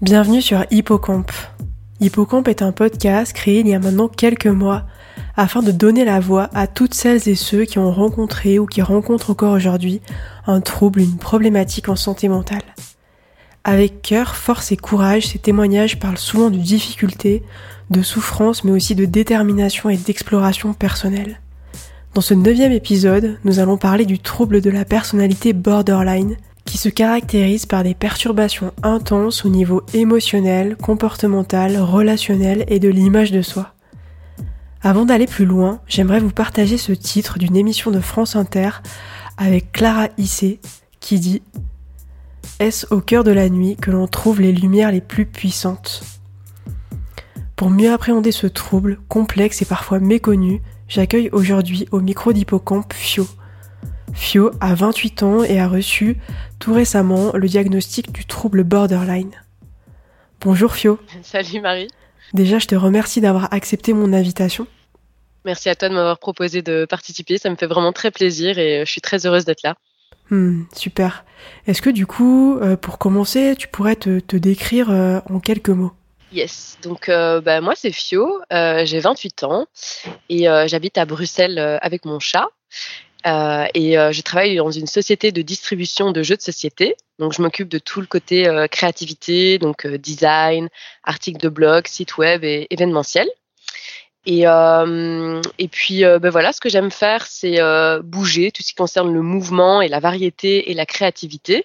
Bienvenue sur Hippocampe. Hippocampe est un podcast créé il y a maintenant quelques mois afin de donner la voix à toutes celles et ceux qui ont rencontré ou qui rencontrent encore aujourd'hui un trouble, une problématique en santé mentale. Avec cœur, force et courage, ces témoignages parlent souvent de difficultés, de souffrances, mais aussi de détermination et d'exploration personnelle. Dans ce neuvième épisode, nous allons parler du trouble de la personnalité borderline, qui se caractérise par des perturbations intenses au niveau émotionnel, comportemental, relationnel et de l'image de soi. Avant d'aller plus loin, j'aimerais vous partager ce titre d'une émission de France Inter avec Clara Issé qui dit Est-ce au cœur de la nuit que l'on trouve les lumières les plus puissantes? Pour mieux appréhender ce trouble, complexe et parfois méconnu, j'accueille aujourd'hui au micro d'Hippocampe Fio. Fio a 28 ans et a reçu tout récemment le diagnostic du trouble borderline. Bonjour Fio. Salut Marie. Déjà, je te remercie d'avoir accepté mon invitation. Merci à toi de m'avoir proposé de participer, ça me fait vraiment très plaisir et je suis très heureuse d'être là. Hmm, super. Est-ce que du coup, euh, pour commencer, tu pourrais te, décrire euh, en quelques mots? Yes, donc euh, bah, moi c'est Fio, j'ai 28 ans et j'habite à Bruxelles avec mon chat. Euh, et euh, je travaille dans une société de distribution de jeux de société. Donc, je m'occupe de tout le côté euh, créativité, donc design, articles de blog, site web et événementiel. Et, euh, et puis, euh, ben voilà, ce que j'aime faire, c'est euh, bouger, tout ce qui concerne le mouvement et la variété et la créativité.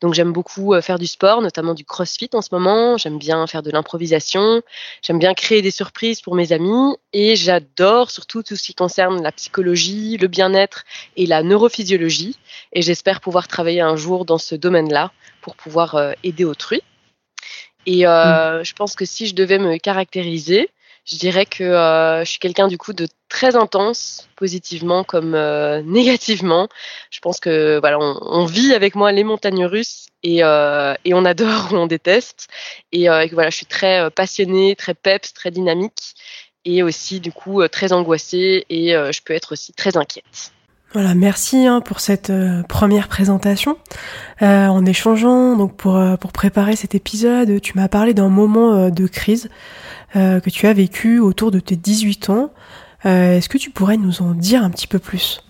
Donc, j'aime beaucoup faire du sport, notamment du crossfit en ce moment. J'aime bien faire de l'improvisation. J'aime bien créer des surprises pour mes amis. Et j'adore surtout tout ce qui concerne la psychologie, le bien-être et la neurophysiologie. Et j'espère pouvoir travailler un jour dans ce domaine-là pour pouvoir aider autrui. Et mmh. je pense que si je devais me caractériser, je dirais que euh, je suis quelqu'un du coup de très intense, positivement comme euh, négativement. Je pense que voilà, on, vit avec moi les montagnes russes et, euh, et on adore ou on déteste. Et, voilà, je suis très passionnée, très peps, très dynamique et aussi du coup très angoissée et je peux être aussi très inquiète. Voilà, merci hein, pour cette première présentation. en échangeant, donc pour pour préparer cet épisode, tu m'as parlé d'un moment de crise euh, que tu as vécu autour de tes 18 ans. Euh, est-ce que tu pourrais nous en dire un petit peu plus?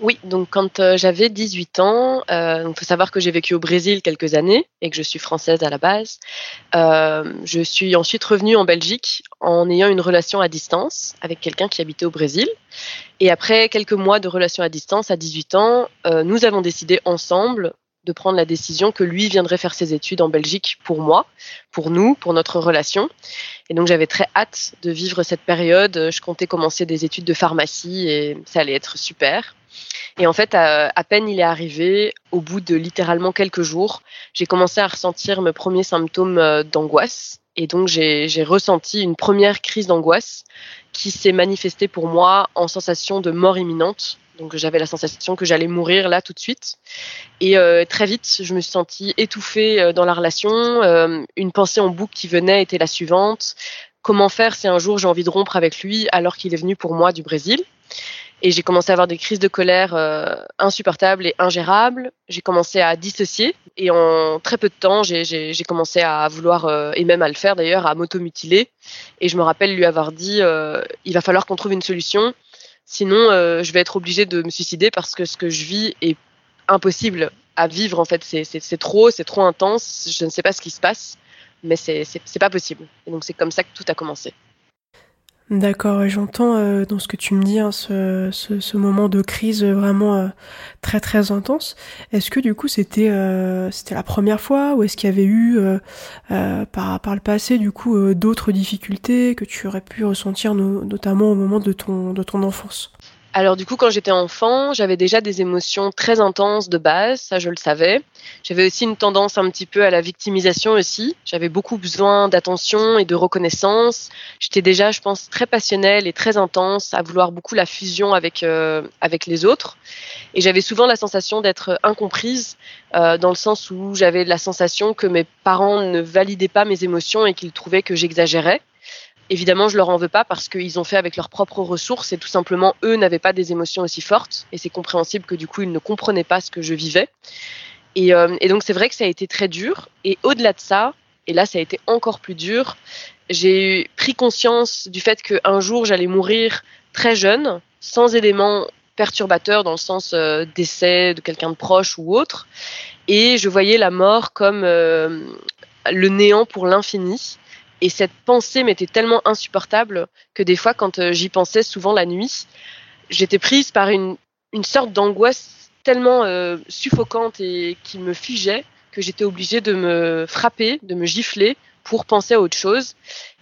Oui, donc quand euh, j'avais 18 ans, il faut savoir que j'ai vécu au Brésil quelques années et que je suis française à la base. je suis ensuite revenue en Belgique en ayant une relation à distance avec quelqu'un qui habitait au Brésil. Et après quelques mois de relation à distance, à 18 ans, nous avons décidé ensemble de prendre la décision que lui viendrait faire ses études en Belgique pour moi, pour nous, pour notre relation. Et donc j'avais très hâte de vivre cette période. Je comptais commencer des études de pharmacie et ça allait être super. Et en fait, à, peine il est arrivé, au bout de littéralement quelques jours, j'ai commencé à ressentir mes premiers symptômes euh, d'angoisse. Et donc j'ai ressenti une première crise d'angoisse qui s'est manifestée pour moi en sensation de mort imminente donc j'avais la sensation que j'allais mourir là tout de suite. Et euh, très vite, je me suis sentie étouffée euh, dans la relation. Une pensée en boucle qui venait était la suivante. Comment faire si un jour j'ai envie de rompre avec lui alors qu'il est venu pour moi du Brésil? Et j'ai commencé à avoir des crises de colère insupportables et ingérables. J'ai commencé à dissocier et en très peu de temps, j'ai commencé à vouloir, et même à le faire d'ailleurs, à m'automutiler. Et je me rappelle lui avoir dit, il va falloir qu'on trouve une solution. Sinon, euh, je vais être obligée de me suicider parce que ce que je vis est impossible à vivre. En fait, c'est trop, c'est trop intense. Je ne sais pas ce qui se passe, mais c'est pas possible. Et donc, c'est comme ça que tout a commencé. D'accord, j'entends euh, dans ce que tu me dis hein, ce, ce, moment de crise vraiment euh, très très intense. Est-ce que du coup c'était euh, c'était la première fois ou est-ce qu'il y avait eu par par le passé du coup d'autres difficultés que tu aurais pu ressentir notamment au moment de ton de ton enfance? Alors du coup, quand j'étais enfant, j'avais déjà des émotions très intenses de base, ça je le savais. J'avais aussi une tendance un petit peu à la victimisation aussi. J'avais beaucoup besoin d'attention et de reconnaissance. J'étais déjà, je pense, très passionnelle et très intense, à vouloir beaucoup la fusion avec euh, avec les autres. Et j'avais souvent la sensation d'être incomprise, euh, dans le sens où j'avais la sensation que mes parents ne validaient pas mes émotions et qu'ils trouvaient que j'exagérais. Évidemment, je leur en veux pas parce qu'ils ont fait avec leurs propres ressources et tout simplement, eux n'avaient pas des émotions aussi fortes et c'est compréhensible que du coup, ils ne comprenaient pas ce que je vivais. Et, euh, donc c'est vrai que ça a été très dur. Et au-delà de ça, et là ça a été encore plus dur, j'ai pris conscience du fait qu'un jour j'allais mourir très jeune, sans éléments perturbateurs dans le sens euh, de quelqu'un de proche ou autre. Et je voyais la mort comme euh, le néant pour l'infini. Et cette pensée m'était tellement insupportable que des fois, quand euh, j'y pensais souvent la nuit, j'étais prise par une, une sorte d'angoisse tellement euh, suffocante et qui me figeait que j'étais obligée de me frapper, de me gifler pour penser à autre chose.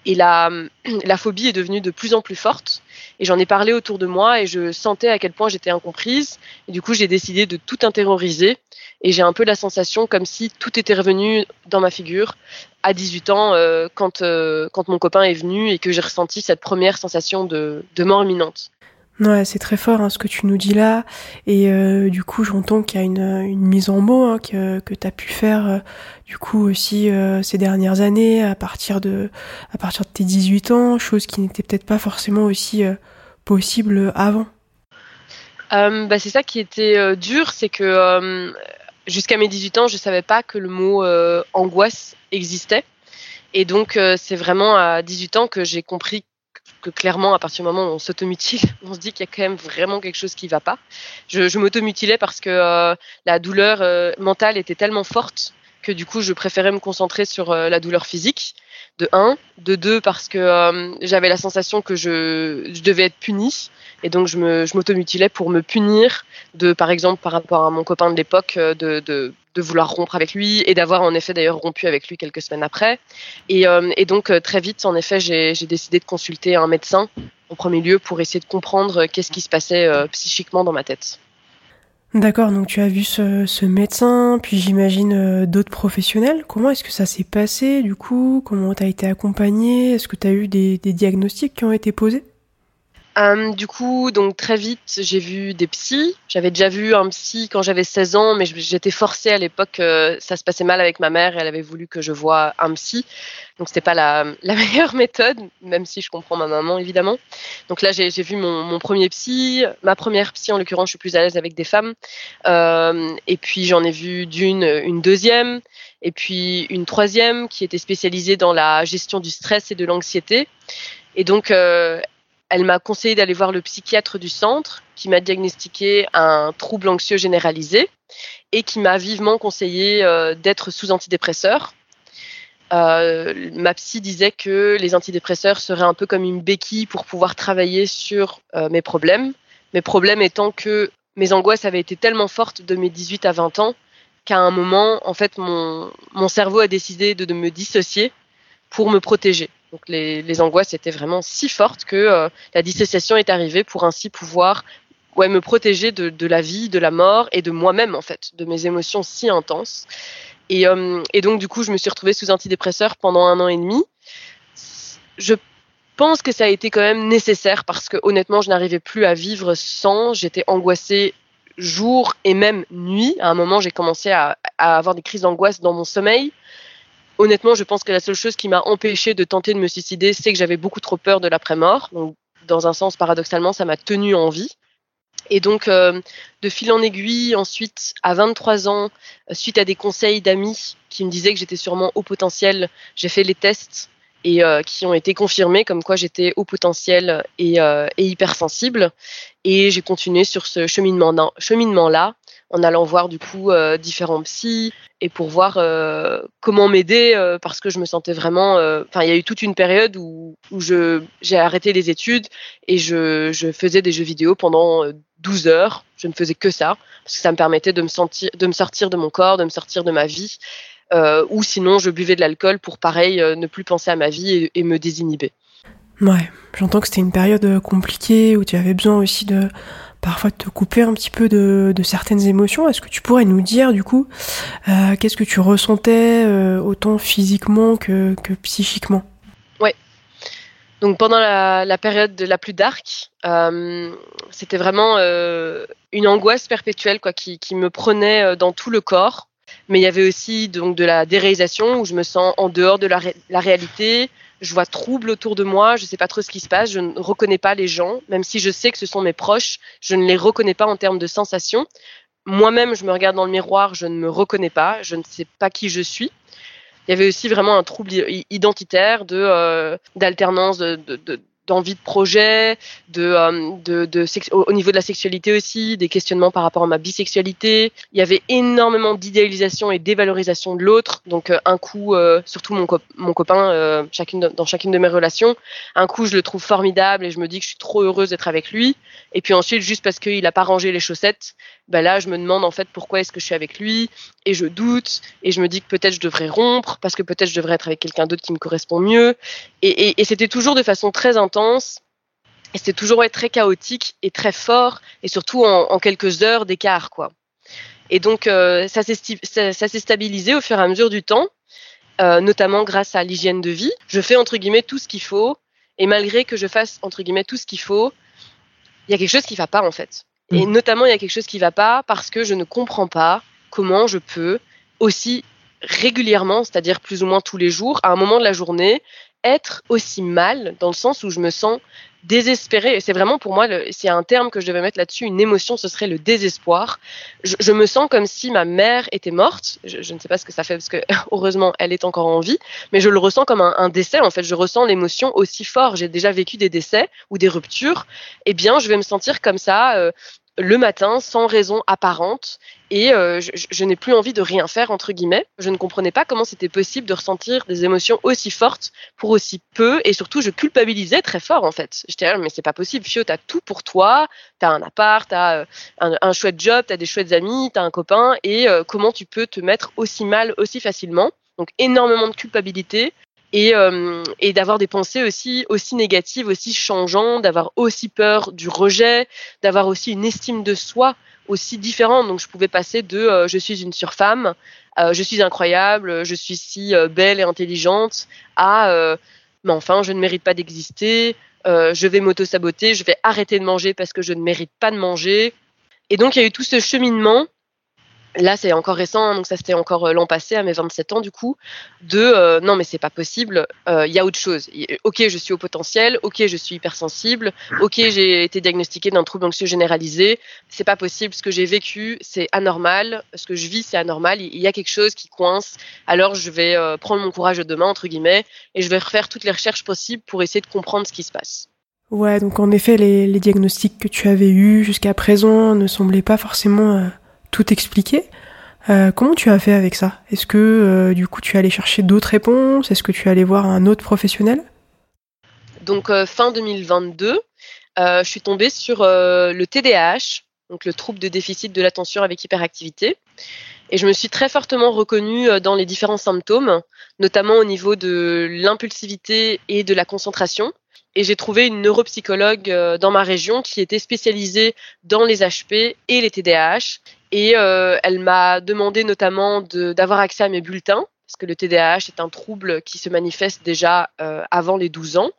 Et la, la phobie est devenue de plus en plus forte. Et j'en ai parlé autour de moi et je sentais à quel point j'étais incomprise. Et du coup, j'ai décidé de tout intérioriser. Et j'ai un peu la sensation comme si tout était revenu dans ma figure à 18 ans euh, quand, euh, quand mon copain est venu et que j'ai ressenti cette première sensation de, de mort imminente. Ouais, c'est très fort hein, ce que tu nous dis là. Et euh, du coup, j'entends qu'il y a une, mise en mots hein, que, que tu as pu faire euh, du coup aussi euh, ces dernières années à partir de à partir de tes 18 ans, chose qui n'était peut-être pas forcément aussi possible avant. Bah, c'est ça qui était dur, c'est que jusqu'à mes 18 ans, je savais pas que le mot angoisse existait. Et donc, c'est vraiment à 18 ans que j'ai compris clairement, à partir du moment où on s'automutile, on se dit qu'il y a quand même vraiment quelque chose qui va pas. Je, je m'automutilais parce que euh, la douleur euh, mentale était tellement forte que du coup, je préférais me concentrer sur euh, la douleur physique. De un, de deux parce que euh, j'avais la sensation que je, je devais être punie et donc je me, je m'automutilais pour me punir de, par exemple, par rapport à mon copain de l'époque, de, de de vouloir rompre avec lui et d'avoir en effet d'ailleurs rompu avec lui quelques semaines après. Et, euh, et donc euh, très vite, en effet, j'ai décidé de consulter un médecin en premier lieu pour essayer de comprendre qu'est-ce qui se passait euh, psychiquement dans ma tête. D'accord, donc tu as vu ce, médecin, puis j'imagine euh, d'autres professionnels. Comment est-ce que ça s'est passé du coup? Comment tu as été accompagné Est-ce que tu as eu des diagnostics qui ont été posés? Euh, du coup, donc très vite, j'ai vu des psys. J'avais déjà vu un psy quand j'avais 16 ans, mais j'étais forcée à l'époque. Euh, ça se passait mal avec ma mère elle avait voulu que je voie un psy. Donc c'était pas la, la, meilleure méthode, même si je comprends ma maman évidemment. Donc là, j'ai vu mon, mon, premier psy, ma première psy en l'occurrence. Je suis plus à l'aise avec des femmes. Euh, et puis j'en ai vu d'une, une deuxième, et puis une troisième qui était spécialisée dans la gestion du stress et de l'anxiété. Et donc, euh, elle m'a conseillé d'aller voir le psychiatre du centre qui m'a diagnostiqué un trouble anxieux généralisé et qui m'a vivement conseillé euh, d'être sous antidépresseur. Euh, ma psy disait que les antidépresseurs seraient un peu comme une béquille pour pouvoir travailler sur euh, mes problèmes. Mes problèmes étant que mes angoisses avaient été tellement fortes de mes 18 à 20 ans qu'à un moment, en fait, mon, cerveau a décidé de me dissocier pour me protéger. Donc les, angoisses étaient vraiment si fortes que euh, la dissociation est arrivée pour ainsi pouvoir me protéger de, la vie, de la mort et de moi-même en fait, de mes émotions si intenses. Et, euh, et, donc du coup, je me suis retrouvée sous antidépresseur pendant un an et demi. Je pense que ça a été quand même nécessaire parce que honnêtement, je n'arrivais plus à vivre sans. J'étais angoissée jour et même nuit. À un moment, j'ai commencé à avoir des crises d'angoisse dans mon sommeil honnêtement, je pense que la seule chose qui m'a empêché de tenter de me suicider, c'est que j'avais beaucoup trop peur de l'après-mort. Donc, dans un sens, paradoxalement, ça m'a tenu en vie. Et donc, euh, de fil en aiguille, ensuite, à 23 ans, euh, suite à des conseils d'amis qui me disaient que j'étais sûrement au potentiel, j'ai fait les tests et euh, qui ont été confirmés comme quoi j'étais au potentiel et, euh, et hypersensible. Et j'ai continué sur ce cheminement-là, cheminement en allant voir du coup euh, différents psys et pour voir comment m'aider parce que je me sentais vraiment enfin il y a eu toute une période où, j'ai arrêté les études et je, je faisais des jeux vidéo pendant 12 heures je ne faisais que ça parce que ça me permettait de me sentir de me sortir de mon corps de me sortir de ma vie ou sinon je buvais de l'alcool pour pareil ne plus penser à ma vie et, et me désinhiber ouais j'entends que c'était une période compliquée où tu avais besoin aussi de parfois te couper un petit peu de, de certaines émotions. Est-ce que tu pourrais nous dire du coup euh, qu'est-ce que tu ressentais euh, autant physiquement que, que psychiquement? Ouais. Donc pendant la, la, période de la plus dark, euh, c'était vraiment euh, une angoisse perpétuelle quoi, qui, qui, me prenait euh, dans tout le corps. Mais il y avait aussi donc de la déréalisation où je me sens en dehors de la, ré la réalité, je vois trouble autour de moi, je ne sais pas trop ce qui se passe, je ne reconnais pas les gens, même si je sais que ce sont mes proches, je ne les reconnais pas en termes de sensations. moi-même, je me regarde dans le miroir, je ne me reconnais pas, je ne sais pas qui je suis. Il y avait aussi vraiment un trouble identitaire de euh, d'alternance de, de d'envie de projet, de, euh, de, de au niveau de la sexualité aussi, des questionnements par rapport à ma bisexualité. Il y avait énormément d'idéalisation et d'évalorisation de l'autre. Donc euh, un coup, euh, surtout mon, mon copain, chacune dans chacune de mes relations, un coup je le trouve formidable et je me dis que je suis trop heureuse d'être avec lui. Et puis ensuite, juste parce qu'il a pas rangé les chaussettes, ben là je me demande en fait pourquoi est-ce que je suis avec lui? Et je doute et je me dis que peut-être je devrais rompre parce que peut-être je devrais être avec quelqu'un d'autre qui me correspond mieux. Et, et, et c'était toujours de façon très intense et c'était toujours être très chaotique et très fort et surtout en, quelques heures d'écart quoi. Et donc euh, ça s'est stabilisé au fur et à mesure du temps, euh, notamment grâce à l'hygiène de vie. Je fais entre guillemets tout ce qu'il faut et malgré que je fasse entre guillemets tout ce qu'il faut, il y a quelque chose qui va pas en fait. Et mmh. notamment il y a quelque chose qui va pas parce que je ne comprends pas comment je peux aussi régulièrement, c'est-à-dire plus ou moins tous les jours, à un moment de la journée, être aussi mal dans le sens où je me sens désespérée. C'est vraiment pour moi, c'est un terme que je devais mettre là-dessus, une émotion, ce serait le désespoir. Je, me sens comme si ma mère était morte. Je, ne sais pas ce que ça fait parce que heureusement elle est encore en vie, mais je le ressens comme un, décès. En fait, je ressens l'émotion aussi fort. J'ai déjà vécu des décès ou des ruptures. Eh bien, je vais me sentir comme ça. Euh, le matin sans raison apparente et euh, je, n'ai plus envie de rien faire entre guillemets. Je ne comprenais pas comment c'était possible de ressentir des émotions aussi fortes pour aussi peu et surtout je culpabilisais très fort en fait. J'étais là mais c'est pas possible, Fio, t'as tout pour toi, t'as un appart, t'as euh, un, un chouette job, t'as des chouettes amis, t'as un copain et euh, comment tu peux te mettre aussi mal aussi facilement? Donc énormément de culpabilité, et, euh, et d'avoir des pensées aussi aussi négatives, aussi changeantes, d'avoir aussi peur du rejet, d'avoir aussi une estime de soi aussi différente. Donc je pouvais passer de euh, je suis une surfemme, euh, je suis incroyable, je suis si euh, belle et intelligente à mais enfin je ne mérite pas d'exister, je vais m'auto-saboter, je vais arrêter de manger parce que je ne mérite pas de manger. Et donc il y a eu tout ce cheminement Là, c'est encore récent, hein, donc ça c'était encore euh, l'an passé, à mes 27 ans du coup, de euh, non mais c'est pas possible, il euh, y a autre chose. Ok, je suis au potentiel, ok, je suis hypersensible, ok, j'ai été diagnostiqué d'un trouble anxieux généralisé, c'est pas possible, ce que j'ai vécu c'est anormal, ce que je vis c'est anormal, il y a quelque chose qui coince, alors je vais prendre mon courage de demain entre guillemets et je vais refaire toutes les recherches possibles pour essayer de comprendre ce qui se passe. Ouais, donc en effet les, les diagnostics que tu avais eus jusqu'à présent ne semblaient pas forcément tout expliquer. Euh, comment tu as fait avec ça? Est-ce que euh, du coup tu es allé chercher d'autres réponses? Est-ce que tu es allé voir un autre professionnel? Donc euh, fin 2022, je suis tombée sur le TDAH, donc le trouble de déficit de l'attention avec hyperactivité. Et je me suis très fortement reconnue dans les différents symptômes, notamment au niveau de l'impulsivité et de la concentration et j'ai trouvé une neuropsychologue dans ma région qui était spécialisée dans les HP et les TDAH. Et euh, elle m'a demandé notamment d'avoir accès à mes bulletins, parce que le TDAH est un trouble qui se manifeste déjà euh, avant les 12 ans.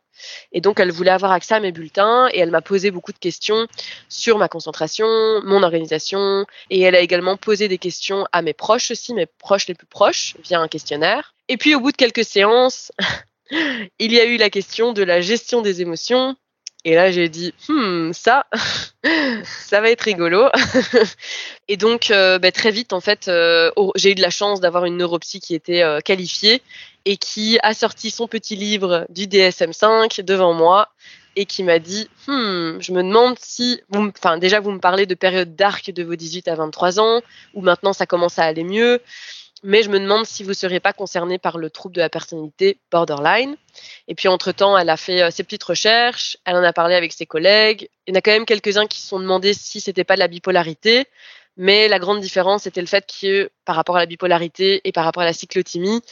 Et donc, elle voulait avoir accès à mes bulletins et elle m'a posé beaucoup de questions sur ma concentration, mon organisation. Et elle a également posé des questions à mes proches aussi, mes proches les plus proches, via un questionnaire. Et puis, au bout de quelques séances, il y a eu la question de la gestion des émotions. Et là, j'ai dit, hmm, ça, ça va être rigolo. et donc, euh, bah, très vite, en fait, euh, j'ai eu de la chance d'avoir une neuropsy qui était euh, qualifiée et qui a sorti son petit livre du DSM5 devant moi et qui m'a dit, hmm, je me demande si, enfin, déjà, vous me parlez de période d'arc de vos 18 à 23 ans, ou maintenant ça commence à aller mieux mais je me demande si vous ne serez pas concerné par le trouble de la personnalité borderline. Et puis entre-temps, elle a fait euh, ses petites recherches, elle en a parlé avec ses collègues. Il y en a quand même quelques-uns qui se sont demandé si c'était pas de la bipolarité, mais la grande différence c'était le fait que par rapport à la bipolarité et par rapport à la cyclothymie,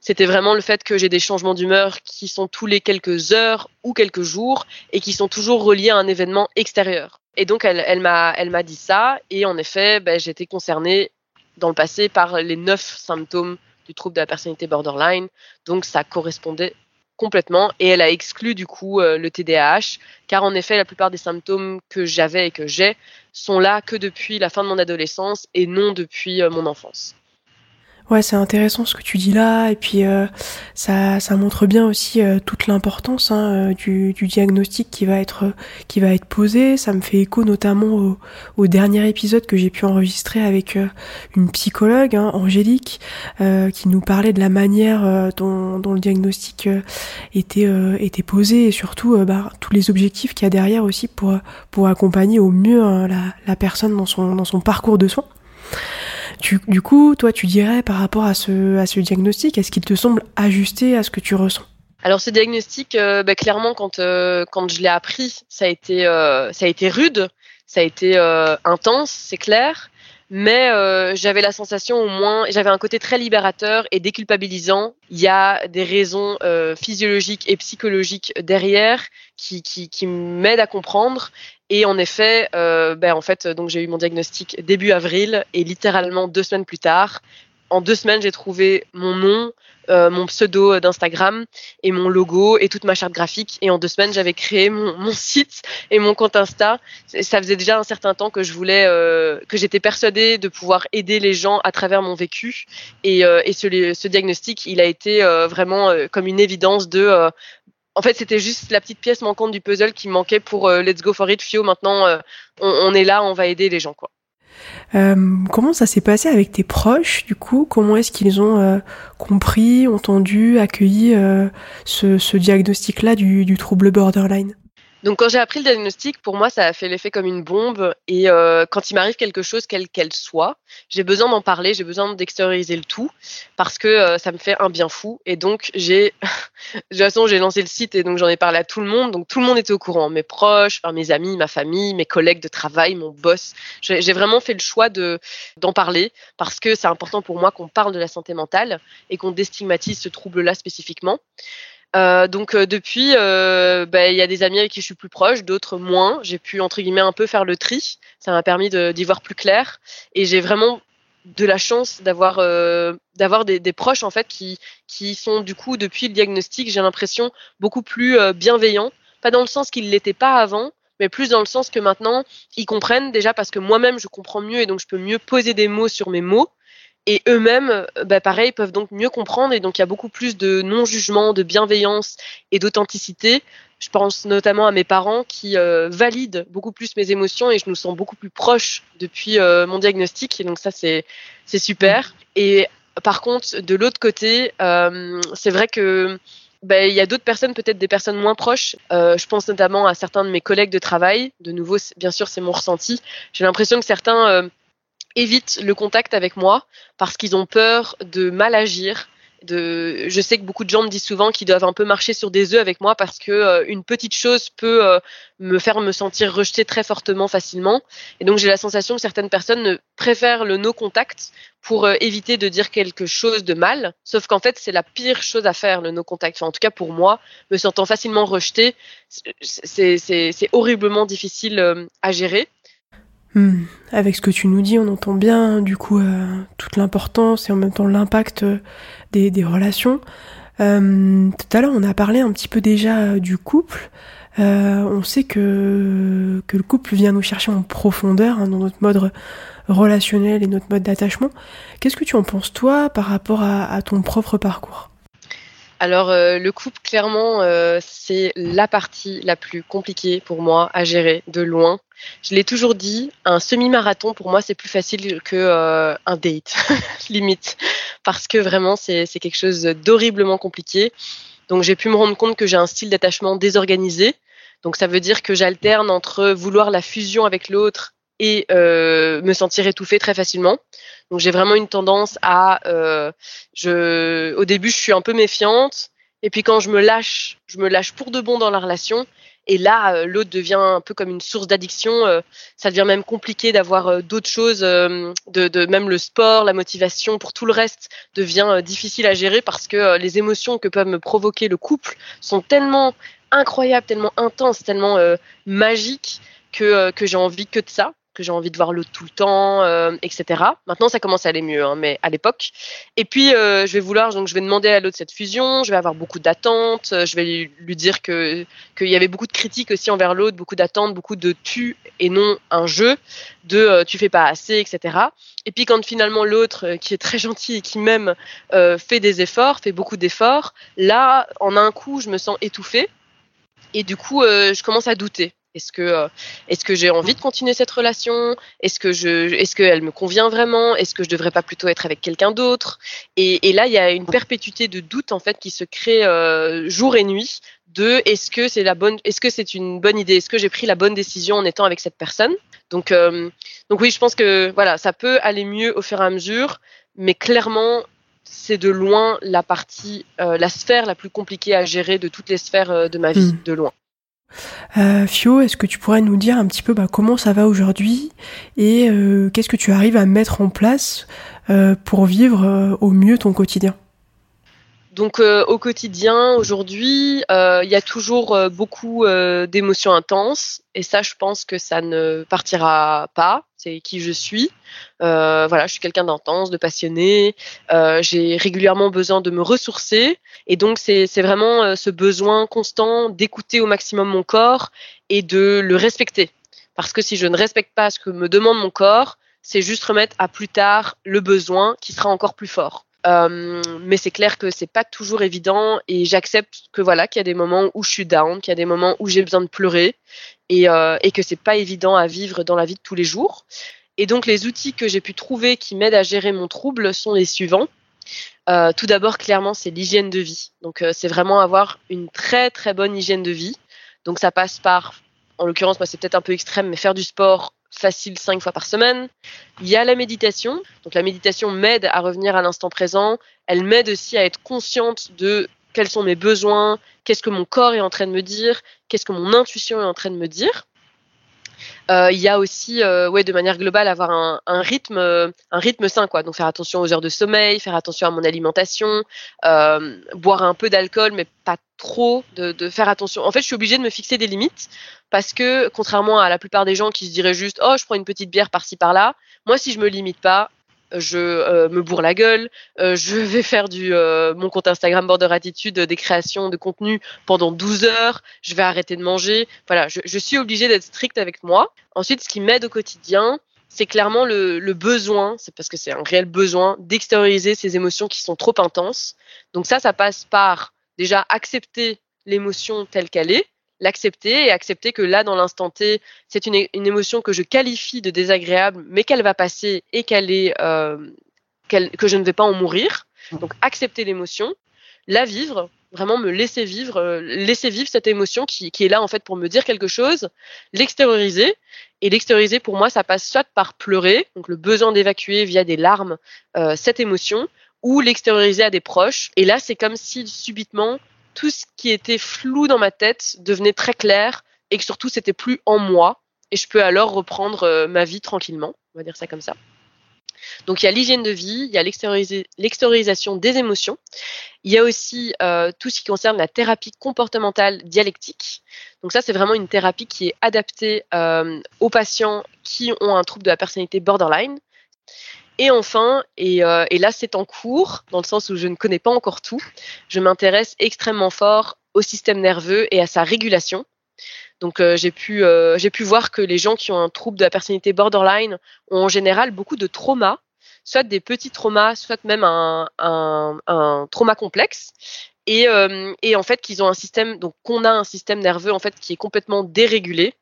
c'était vraiment le fait que j'ai des changements d'humeur qui sont tous les quelques heures ou quelques jours et qui sont toujours reliés à un événement extérieur. Et donc elle, elle m'a dit ça et en effet ben, j'étais concernée dans le passé par les neuf symptômes du trouble de la personnalité borderline. Donc ça correspondait complètement et elle a exclu du coup euh, le TDAH car en effet la plupart des symptômes que j'avais et que j'ai sont là que depuis la fin de mon adolescence et non depuis euh, mon enfance. Ouais, c'est intéressant ce que tu dis là, et puis euh, ça, ça montre bien aussi euh, toute l'importance hein, euh, du, du, diagnostic qui va être qui va être posé. Ça me fait écho notamment au, au dernier épisode que j'ai pu enregistrer avec une psychologue, hein, Angélique, qui nous parlait de la manière dont, dont, le diagnostic était était posé et surtout bah, tous les objectifs qu'il y a derrière aussi pour pour accompagner au mieux hein, la, la personne dans son dans son parcours de soins du coup, toi, tu dirais par rapport à ce, diagnostic, est-ce qu'il te semble ajusté à ce que tu ressens? Alors ce diagnostic, euh, bah, clairement, quand euh, quand je l'ai appris, ça a été euh, ça a été rude, ça a été intense, c'est clair mais j'avais la sensation au moins, j'avais un côté très libérateur et déculpabilisant. Il y a des raisons physiologiques et psychologiques derrière qui, qui, qui m'aident à comprendre. Et en effet, euh, ben en fait, donc j'ai eu mon diagnostic début avril et littéralement deux semaines plus tard, en deux semaines, j'ai trouvé mon nom, euh, mon pseudo d'Instagram et mon logo et toute ma charte graphique. Et en deux semaines, j'avais créé mon, site et mon compte Insta. Ça faisait déjà un certain temps que je voulais, euh, que j'étais persuadée de pouvoir aider les gens à travers mon vécu. Et, euh, et ce, ce, diagnostic, il a été euh, vraiment euh, comme une évidence de euh, en fait, c'était juste la petite pièce manquante du puzzle qui manquait pour Let's Go for It, Fio. Maintenant, on, on, est là, on va aider les gens, quoi. Euh, comment ça s'est passé avec tes proches du coup? Comment est-ce qu'ils ont euh, compris, entendu, accueilli euh, ce, ce diagnostic-là du, du trouble borderline? Donc quand j'ai appris le diagnostic, pour moi, ça a fait l'effet comme une bombe. Et euh, quand il m'arrive quelque chose, quel qu'elle soit, j'ai besoin d'en parler, j'ai besoin d'extérioriser le tout parce que euh, ça me fait un bien fou. Et donc j'ai, de toute façon, j'ai lancé le site et donc j'en ai parlé à tout le monde. Donc tout le monde était au courant, mes proches, enfin, mes amis, ma famille, mes collègues de travail, mon boss. J'ai vraiment fait le choix de d'en parler parce que c'est important pour moi qu'on parle de la santé mentale et qu'on déstigmatise ce trouble-là spécifiquement. Euh, donc euh, depuis, euh, bah, il y a des amis avec qui je suis plus proche, d'autres moins. J'ai pu entre guillemets un peu faire le tri. Ça m'a permis d'y voir plus clair. Et j'ai vraiment de la chance d'avoir d'avoir des, des, proches en fait qui qui sont du coup depuis le diagnostic, j'ai l'impression beaucoup plus bienveillants. Pas dans le sens qu'ils l'étaient pas avant, mais plus dans le sens que maintenant ils comprennent déjà parce que moi-même je comprends mieux et donc je peux mieux poser des mots sur mes mots et eux-mêmes, bah pareil, peuvent donc mieux comprendre et donc il y a beaucoup plus de non-jugement, de bienveillance et d'authenticité. Je pense notamment à mes parents qui euh, valident beaucoup plus mes émotions et je nous sens beaucoup plus proches depuis euh, mon diagnostic et donc ça c'est super. Et par contre, de l'autre côté, euh, c'est vrai que ben, il y a d'autres personnes, peut-être des personnes moins proches. Euh, je pense notamment à certains de mes collègues de travail. De nouveau, bien sûr, c'est mon ressenti. J'ai l'impression que certains euh, évitent le contact avec moi parce qu'ils ont peur de mal agir. De, je sais que beaucoup de gens me disent souvent qu'ils doivent un peu marcher sur des œufs avec moi parce que euh, une petite chose peut euh, me faire me sentir rejeté très fortement facilement. Et donc j'ai la sensation que certaines personnes préfèrent le no contact pour euh, éviter de dire quelque chose de mal. Sauf qu'en fait c'est la pire chose à faire le no contact. En tout cas pour moi, me sentant facilement rejeté, c'est horriblement difficile à gérer. Hmm. Avec ce que tu nous dis, on entend bien du coup euh, toute l'importance et en même temps l'impact euh, des, relations. Euh, tout à l'heure, on a parlé un petit peu déjà du couple. on sait que, que le couple vient nous chercher en profondeur hein, dans notre mode relationnel et notre mode d'attachement. Qu'est-ce que tu en penses toi par rapport à ton propre parcours? Alors euh, le couple, clairement, euh, c'est la partie la plus compliquée pour moi à gérer de loin. Je l'ai toujours dit, un semi-marathon pour moi c'est plus facile que euh, un date, limite, parce que vraiment c'est quelque chose d'horriblement compliqué. Donc j'ai pu me rendre compte que j'ai un style d'attachement désorganisé. Donc ça veut dire que j'alterne entre vouloir la fusion avec l'autre et euh, me sentir étouffée très facilement. Donc j'ai vraiment une tendance à, euh, je, au début je suis un peu méfiante, et puis quand je me lâche, je me lâche pour de bon dans la relation. Et là, euh, l'autre devient un peu comme une source d'addiction. Euh, ça devient même compliqué d'avoir euh, d'autres choses, de, de, même le sport, la motivation pour tout le reste devient difficile à gérer parce que les émotions que peuvent me provoquer le couple sont tellement incroyables, tellement intenses, tellement magiques que, que j'ai envie que de ça que j'ai envie de voir l'autre tout le temps, euh, etc. Maintenant, ça commence à aller mieux, hein, mais à l'époque. Et puis, euh, je vais vouloir, donc je vais demander à l'autre cette fusion, je vais avoir beaucoup d'attentes, je vais lui, dire que qu'il y avait beaucoup de critiques aussi envers l'autre, beaucoup d'attentes, beaucoup de tu et non un jeu, de tu fais pas assez, etc. Et puis quand finalement l'autre, qui est très gentil et qui m'aime, fait des efforts, fait beaucoup d'efforts, là, en un coup, je me sens étouffée. Et du coup, je commence à douter. Est-ce que, euh, est-ce que j'ai envie de continuer cette relation? Est-ce que je, est-ce qu'elle me convient vraiment? Est-ce que je devrais pas plutôt être avec quelqu'un d'autre? Et, là, il y a une perpétuité de doute en fait qui se crée euh, jour et nuit. De est-ce que c'est la bonne, est-ce que c'est une bonne idée? Est-ce que j'ai pris la bonne décision en étant avec cette personne? Donc, euh, donc oui, je pense que voilà, ça peut aller mieux au fur et à mesure, mais clairement, c'est de loin la partie, la sphère la plus compliquée à gérer de toutes les sphères de ma vie, hmm. de loin. Euh, Fio, est-ce que tu pourrais nous dire un petit peu bah, comment ça va aujourd'hui et euh, qu'est-ce que tu arrives à mettre en place euh, pour vivre au mieux ton quotidien? Donc au quotidien, aujourd'hui, il y a toujours beaucoup d'émotions intenses et ça, je pense que ça ne partira pas qui je suis. Euh, voilà, je suis quelqu'un d'intense, de passionné. Euh, j'ai régulièrement besoin de me ressourcer. Et donc, c'est vraiment euh, ce besoin constant d'écouter au maximum mon corps et de le respecter. Parce que si je ne respecte pas ce que me demande mon corps, c'est juste remettre à plus tard le besoin qui sera encore plus fort. Mais c'est clair que c'est pas toujours évident et j'accepte que voilà qu'il y a des moments où je suis down, qu'il y a des moments où j'ai besoin de pleurer et, euh, et que c'est pas évident à vivre dans la vie de tous les jours. Et donc les outils que j'ai pu trouver qui m'aident à gérer mon trouble sont les suivants. Euh, tout d'abord, clairement, c'est l'hygiène de vie. Donc euh, c'est vraiment avoir une très très bonne hygiène de vie. Donc ça passe par, en l'occurrence, moi c'est peut-être un peu extrême, mais faire du sport facile cinq fois par semaine. Il y a la méditation. Donc la méditation m'aide à revenir à l'instant présent. Elle m'aide aussi à être consciente de quels sont mes besoins, qu'est-ce que mon corps est en train de me dire, qu'est-ce que mon intuition est en train de me dire. Euh, il y a aussi, euh, ouais, de manière globale, avoir un, rythme, euh, un rythme sain, quoi. Donc faire attention aux heures de sommeil, faire attention à mon alimentation, boire un peu d'alcool, mais pas trop, de, de, faire attention. En fait, je suis obligée de me fixer des limites parce que, contrairement à la plupart des gens qui se diraient juste, oh, je prends une petite bière par-ci par-là, moi, si je me limite pas, je euh, me bourre la gueule, euh, je vais faire du euh, mon compte Instagram Border Attitude des créations de contenu pendant 12 heures, je vais arrêter de manger. Voilà, je, je suis obligée d'être stricte avec moi. Ensuite, ce qui m'aide au quotidien, c'est clairement le, le besoin, c'est parce que c'est un réel besoin d'extérioriser ces émotions qui sont trop intenses. Donc ça, ça passe par déjà accepter l'émotion telle qu'elle est, l'accepter et accepter que là, dans l'instant T, c'est une, une, émotion que je qualifie de désagréable, mais qu'elle va passer et qu'elle est, euh, que je ne vais pas en mourir. Donc, accepter l'émotion, la vivre, vraiment me laisser vivre, euh, laisser vivre cette émotion qui, qui, est là en fait pour me dire quelque chose, l'extérioriser. Et l'extérioriser pour moi, ça passe soit par pleurer, donc le besoin d'évacuer via des larmes euh, cette émotion, ou l'extérioriser à des proches. Et là, c'est comme si subitement tout ce qui était flou dans ma tête devenait très clair et que surtout c'était plus en moi et je peux alors reprendre euh, ma vie tranquillement, on va dire ça comme ça. Donc il y a l'hygiène de vie, il y a l'extériorisation des émotions, il y a aussi euh, tout ce qui concerne la thérapie comportementale dialectique. Donc ça c'est vraiment une thérapie qui est adaptée euh, aux patients qui ont un trouble de la personnalité borderline. Et enfin, euh, et, là c'est en cours, dans le sens où je ne connais pas encore tout, je m'intéresse extrêmement fort au système nerveux et à sa régulation. Donc euh, j'ai pu, euh, pu voir que les gens qui ont un trouble de la personnalité borderline ont en général beaucoup de traumas, soit des petits traumas, soit même un, un, un trauma complexe. Et, et en fait qu'ils ont un système, donc qu'on a un système nerveux en fait qui est complètement dérégulé.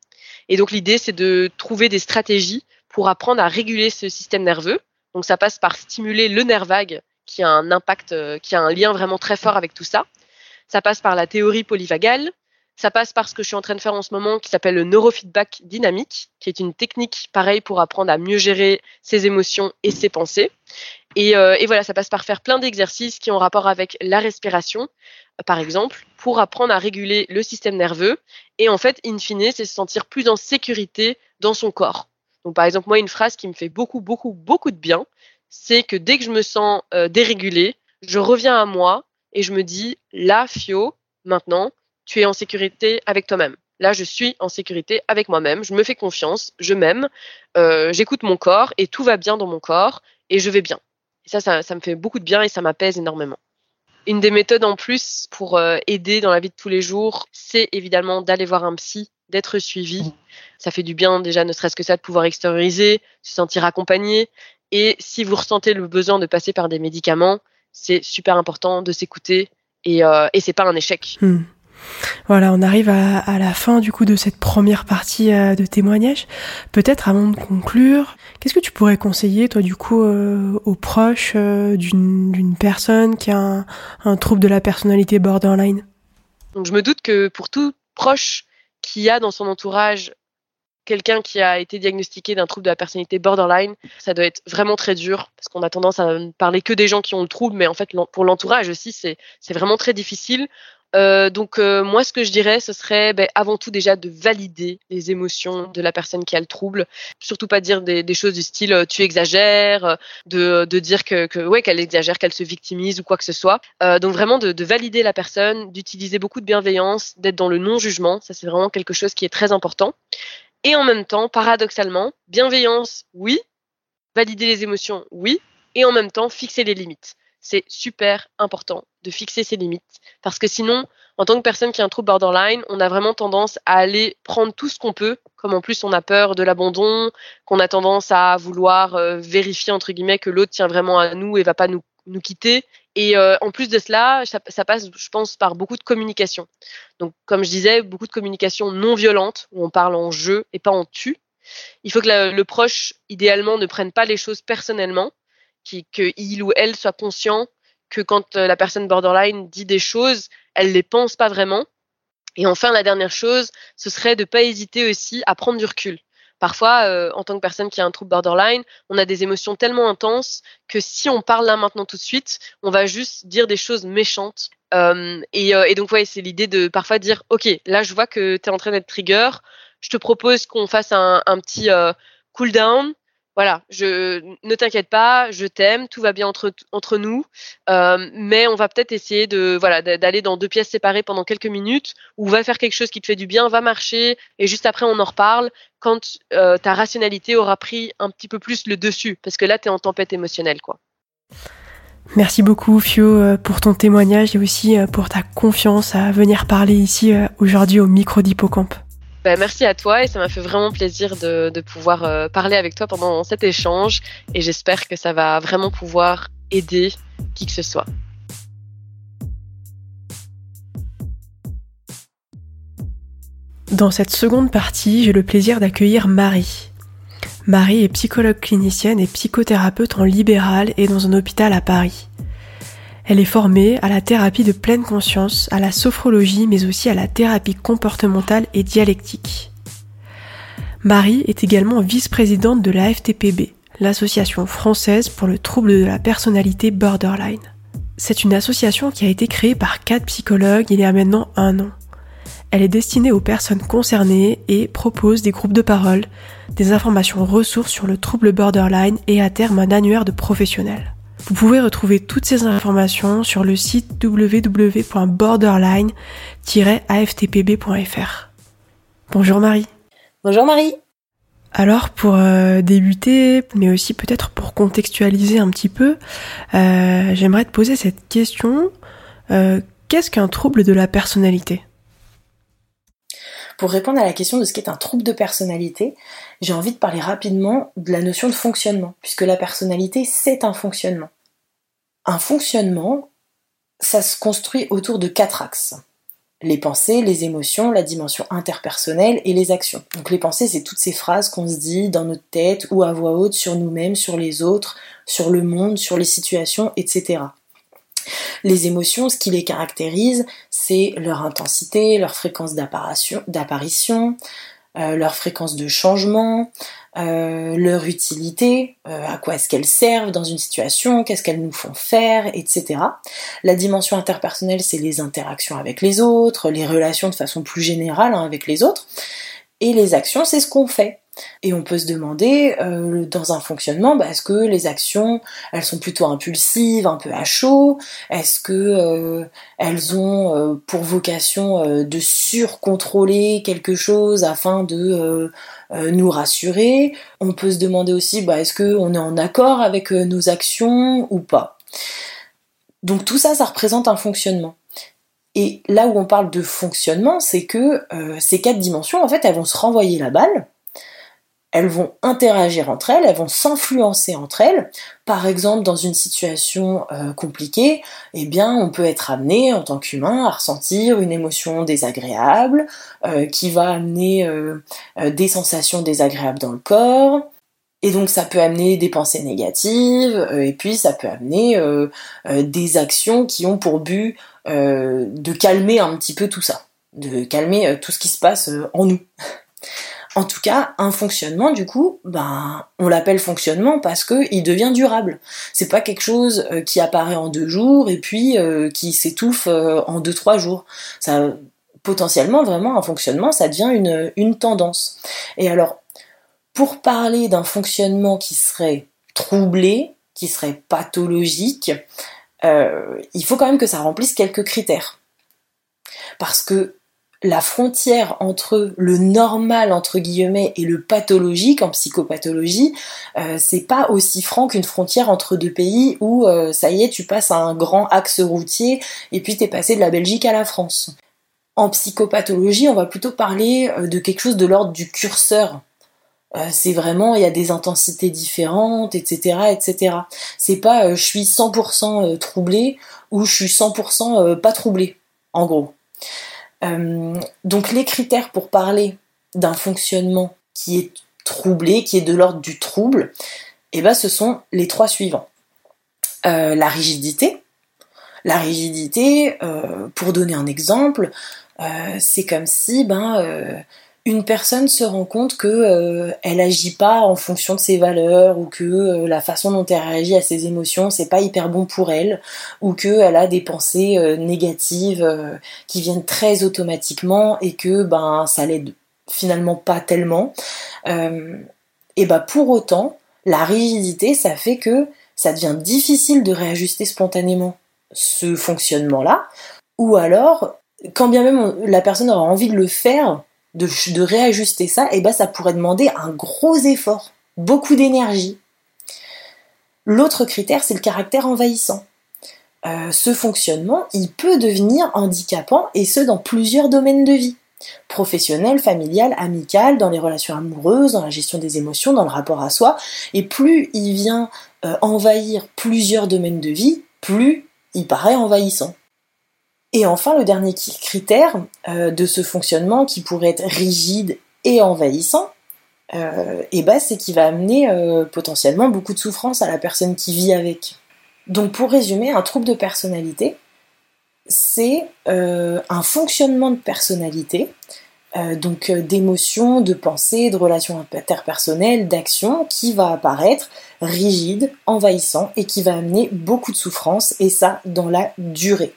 Et donc l'idée c'est de trouver des stratégies pour apprendre à réguler ce système nerveux. Donc ça passe par stimuler le nerf vague qui a un impact, euh, qui a un lien vraiment très fort avec tout ça. Ça passe par la théorie polyvagale. Ça passe par ce que je suis en train de faire en ce moment qui s'appelle le neurofeedback dynamique, qui est une technique pareille pour apprendre à mieux gérer ses émotions et ses pensées. Et, euh, et voilà, ça passe par faire plein d'exercices qui ont rapport avec la respiration, par exemple, pour apprendre à réguler le système nerveux. Et en fait, in fine, c'est se sentir plus en sécurité dans son corps. Donc, par exemple, moi, une phrase qui me fait beaucoup, beaucoup, beaucoup de bien, c'est que dès que je me sens euh, dérégulée, je reviens à moi et je me dis, là, Fio, maintenant, tu es en sécurité avec toi-même. là je suis en sécurité avec moi-même, je me fais confiance, je m'aime, euh, j'écoute mon corps et tout va bien dans mon corps et je vais bien. Ça, ça me fait beaucoup de bien et ça m'apaise énormément. Une des méthodes en plus pour euh, aider dans la vie de tous les jours, c'est évidemment d'aller voir un psy, d'être suivi. Mmh. Ça fait du bien déjà, ne serait-ce que ça, de pouvoir extérioriser, se sentir accompagné. Et si vous ressentez le besoin de passer par des médicaments, c'est super important de s'écouter et, euh, et c'est pas un échec. Mmh. Voilà, on arrive à, la fin du coup de cette première partie euh, de témoignage. Peut-être avant de conclure, qu'est-ce que tu pourrais conseiller toi du coup euh, aux proches euh, d'une personne qui a un, trouble de la personnalité borderline? Donc je me doute que pour tout proche qui a dans son entourage quelqu'un qui a été diagnostiqué d'un trouble de la personnalité borderline, ça doit être vraiment très dur parce qu'on a tendance à ne parler que des gens qui ont le trouble, mais en fait pour l'entourage aussi c'est vraiment très difficile. Euh, donc euh, moi, ce que je dirais, ce serait ben, avant tout déjà de valider les émotions de la personne qui a le trouble. Surtout pas dire des, choses du style euh, tu exagères, de, dire que, que qu'elle exagère, qu'elle se victimise ou quoi que ce soit. donc vraiment de, de valider la personne, d'utiliser beaucoup de bienveillance, d'être dans le non jugement. Ça c'est vraiment quelque chose qui est très important. Et en même temps, paradoxalement, bienveillance, oui. Valider les émotions, oui. Et en même temps, fixer les limites c'est super important de fixer ses limites. Parce que sinon, en tant que personne qui a un trouble borderline, on a vraiment tendance à aller prendre tout ce qu'on peut, comme en plus on a peur de l'abandon, qu'on a tendance à vouloir euh, vérifier, entre guillemets, que l'autre tient vraiment à nous et va pas nous, nous quitter. Et euh, en plus de cela, ça, passe, je pense, par beaucoup de communication. Donc, comme je disais, beaucoup de communication non violente, où on parle en jeu et pas en tu. Il faut que le proche, idéalement, ne prenne pas les choses personnellement, qu'il ou elle soit conscient que quand euh, la personne borderline dit des choses, elle les pense pas vraiment. Et enfin, la dernière chose, ce serait de pas hésiter aussi à prendre du recul. Parfois, euh, en tant que personne qui a un trouble borderline, on a des émotions tellement intenses que si on parle là maintenant tout de suite, on va juste dire des choses méchantes. Euh, et, et, donc, ouais, c'est l'idée de parfois dire, ok, là, je vois que tu es en train d'être trigger. Je te propose qu'on fasse un, un petit cool down voilà, je ne t'inquiète pas, je t'aime, tout va bien entre entre nous, euh, mais on va peut-être essayer de voilà d'aller dans deux pièces séparées pendant quelques minutes, ou va faire quelque chose qui te fait du bien, va marcher, et juste après on en reparle quand euh, ta rationalité aura pris un petit peu plus le dessus, parce que là tu en tempête émotionnelle quoi. Merci beaucoup Fio euh, pour ton témoignage et aussi pour ta confiance à venir parler ici aujourd'hui au micro d'Hippocampe. Bah, merci à toi et ça m'a fait vraiment plaisir de, pouvoir euh, parler avec toi pendant cet échange et j'espère que ça va vraiment pouvoir aider qui que ce soit. Dans cette seconde partie, j'ai le plaisir d'accueillir Marie. Marie est psychologue clinicienne et psychothérapeute en libéral et dans un hôpital à Paris. Elle est formée à la thérapie de pleine conscience, à la sophrologie, mais aussi à la thérapie comportementale et dialectique. Marie est également vice-présidente de la FTPB, l'association française pour le trouble de la personnalité borderline. C'est une association qui a été créée par quatre psychologues il y a maintenant un an. Elle est destinée aux personnes concernées et propose des groupes de parole, des informations ressources sur le trouble borderline et à terme un annuaire de professionnels. Vous pouvez retrouver toutes ces informations sur le site www.borderline-aftpb.fr. Bonjour Marie. Bonjour Marie. Alors pour euh, débuter, mais aussi peut-être pour contextualiser un petit peu, euh, j'aimerais te poser cette question. Euh, qu'est-ce qu'un trouble de la personnalité? Pour répondre à la question de ce qu'est un trouble de personnalité, j'ai envie de parler rapidement de la notion de fonctionnement, puisque la personnalité, c'est un fonctionnement un fonctionnement, ça se construit autour de quatre axes. Les pensées, les émotions, la dimension interpersonnelle et les actions. Donc les pensées, c'est toutes ces phrases qu'on se dit dans notre tête ou à voix haute sur nous-mêmes, sur les autres, sur le monde, sur les situations, etc. Les émotions, ce qui les caractérise, c'est leur intensité, leur fréquence d'apparition, euh, leur fréquence de changement, euh, leur utilité, euh, à quoi est-ce qu'elles servent dans une situation, qu'est-ce qu'elles nous font faire, etc. La dimension interpersonnelle, c'est les interactions avec les autres, les relations de façon plus générale hein, avec les autres. Et les actions, c'est ce qu'on fait. Et on peut se demander, euh, dans un fonctionnement, bah, est-ce que les actions, elles sont plutôt impulsives, un peu à chaud? Est-ce que euh, elles ont euh, pour vocation de surcontrôler quelque chose afin de nous rassurer? On peut se demander aussi, bah, est-ce qu'on est en accord avec nos actions ou pas? Donc tout ça, ça représente un fonctionnement. Et là où on parle de fonctionnement, c'est que ces quatre dimensions, en fait, elles vont se renvoyer la balle elles vont interagir entre elles, elles vont s'influencer entre elles. Par exemple, dans une situation euh, compliquée, eh bien, on peut être amené en tant qu'humain à ressentir une émotion désagréable euh, qui va amener euh, des sensations désagréables dans le corps. Et donc ça peut amener des pensées négatives, et puis ça peut amener des actions qui ont pour but de calmer un petit peu tout ça, de calmer tout ce qui se passe en nous. En tout cas, un fonctionnement, du coup, ben, on l'appelle fonctionnement parce que il devient durable. C'est pas quelque chose euh, qui apparaît en deux jours et puis euh, qui s'étouffe euh, en deux trois jours. Ça, potentiellement, vraiment, un fonctionnement, ça devient une, une tendance. Et alors, pour parler d'un fonctionnement qui serait troublé, qui serait pathologique, il faut quand même que ça remplisse quelques critères. Parce que la frontière entre le normal entre guillemets et le pathologique en psychopathologie, euh, c'est pas aussi franc qu'une frontière entre deux pays où euh, ça y est, tu passes à un grand axe routier et puis t'es passé de la Belgique à la France. En psychopathologie, on va plutôt parler euh, de quelque chose de l'ordre du curseur. c'est vraiment, il y a des intensités différentes, etc., etc. C'est pas je suis 100% troublé ou je suis 100% pas troublé, en gros. Euh, donc les critères pour parler d'un fonctionnement qui est troublé, qui est de l'ordre du trouble, eh ben, ce sont les trois suivants. Euh, la rigidité. La rigidité, euh, pour donner un exemple, c'est comme si ben, une personne se rend compte que euh, elle agit pas en fonction de ses valeurs ou que euh, la façon dont elle réagit à ses émotions c'est pas hyper bon pour elle ou que elle a des pensées euh, négatives qui viennent très automatiquement et que ben ça l'aide finalement pas tellement. Et ben pour autant la rigidité ça fait que ça devient difficile de réajuster spontanément ce fonctionnement là ou alors quand bien même la personne aura envie de le faire de, réajuster ça, eh ben ça pourrait demander un gros effort, beaucoup d'énergie. L'autre critère, c'est le caractère envahissant. Euh, ce fonctionnement, il peut devenir handicapant, et ce dans plusieurs domaines de vie. Professionnel, familial, amical, dans les relations amoureuses, dans la gestion des émotions, dans le rapport à soi. Et plus il vient euh, envahir plusieurs domaines de vie, plus il paraît envahissant. Et enfin, le dernier critère euh, de ce fonctionnement qui pourrait être rigide et envahissant, euh, et bah, c'est qu'il va amener euh, potentiellement beaucoup de souffrance à la personne qui vit avec. Donc pour résumer, un trouble de personnalité, c'est un fonctionnement de personnalité, donc d'émotions, de pensées, de relations interpersonnelles, d'actions qui va apparaître rigide, envahissant et qui va amener beaucoup de souffrance, et ça dans la durée.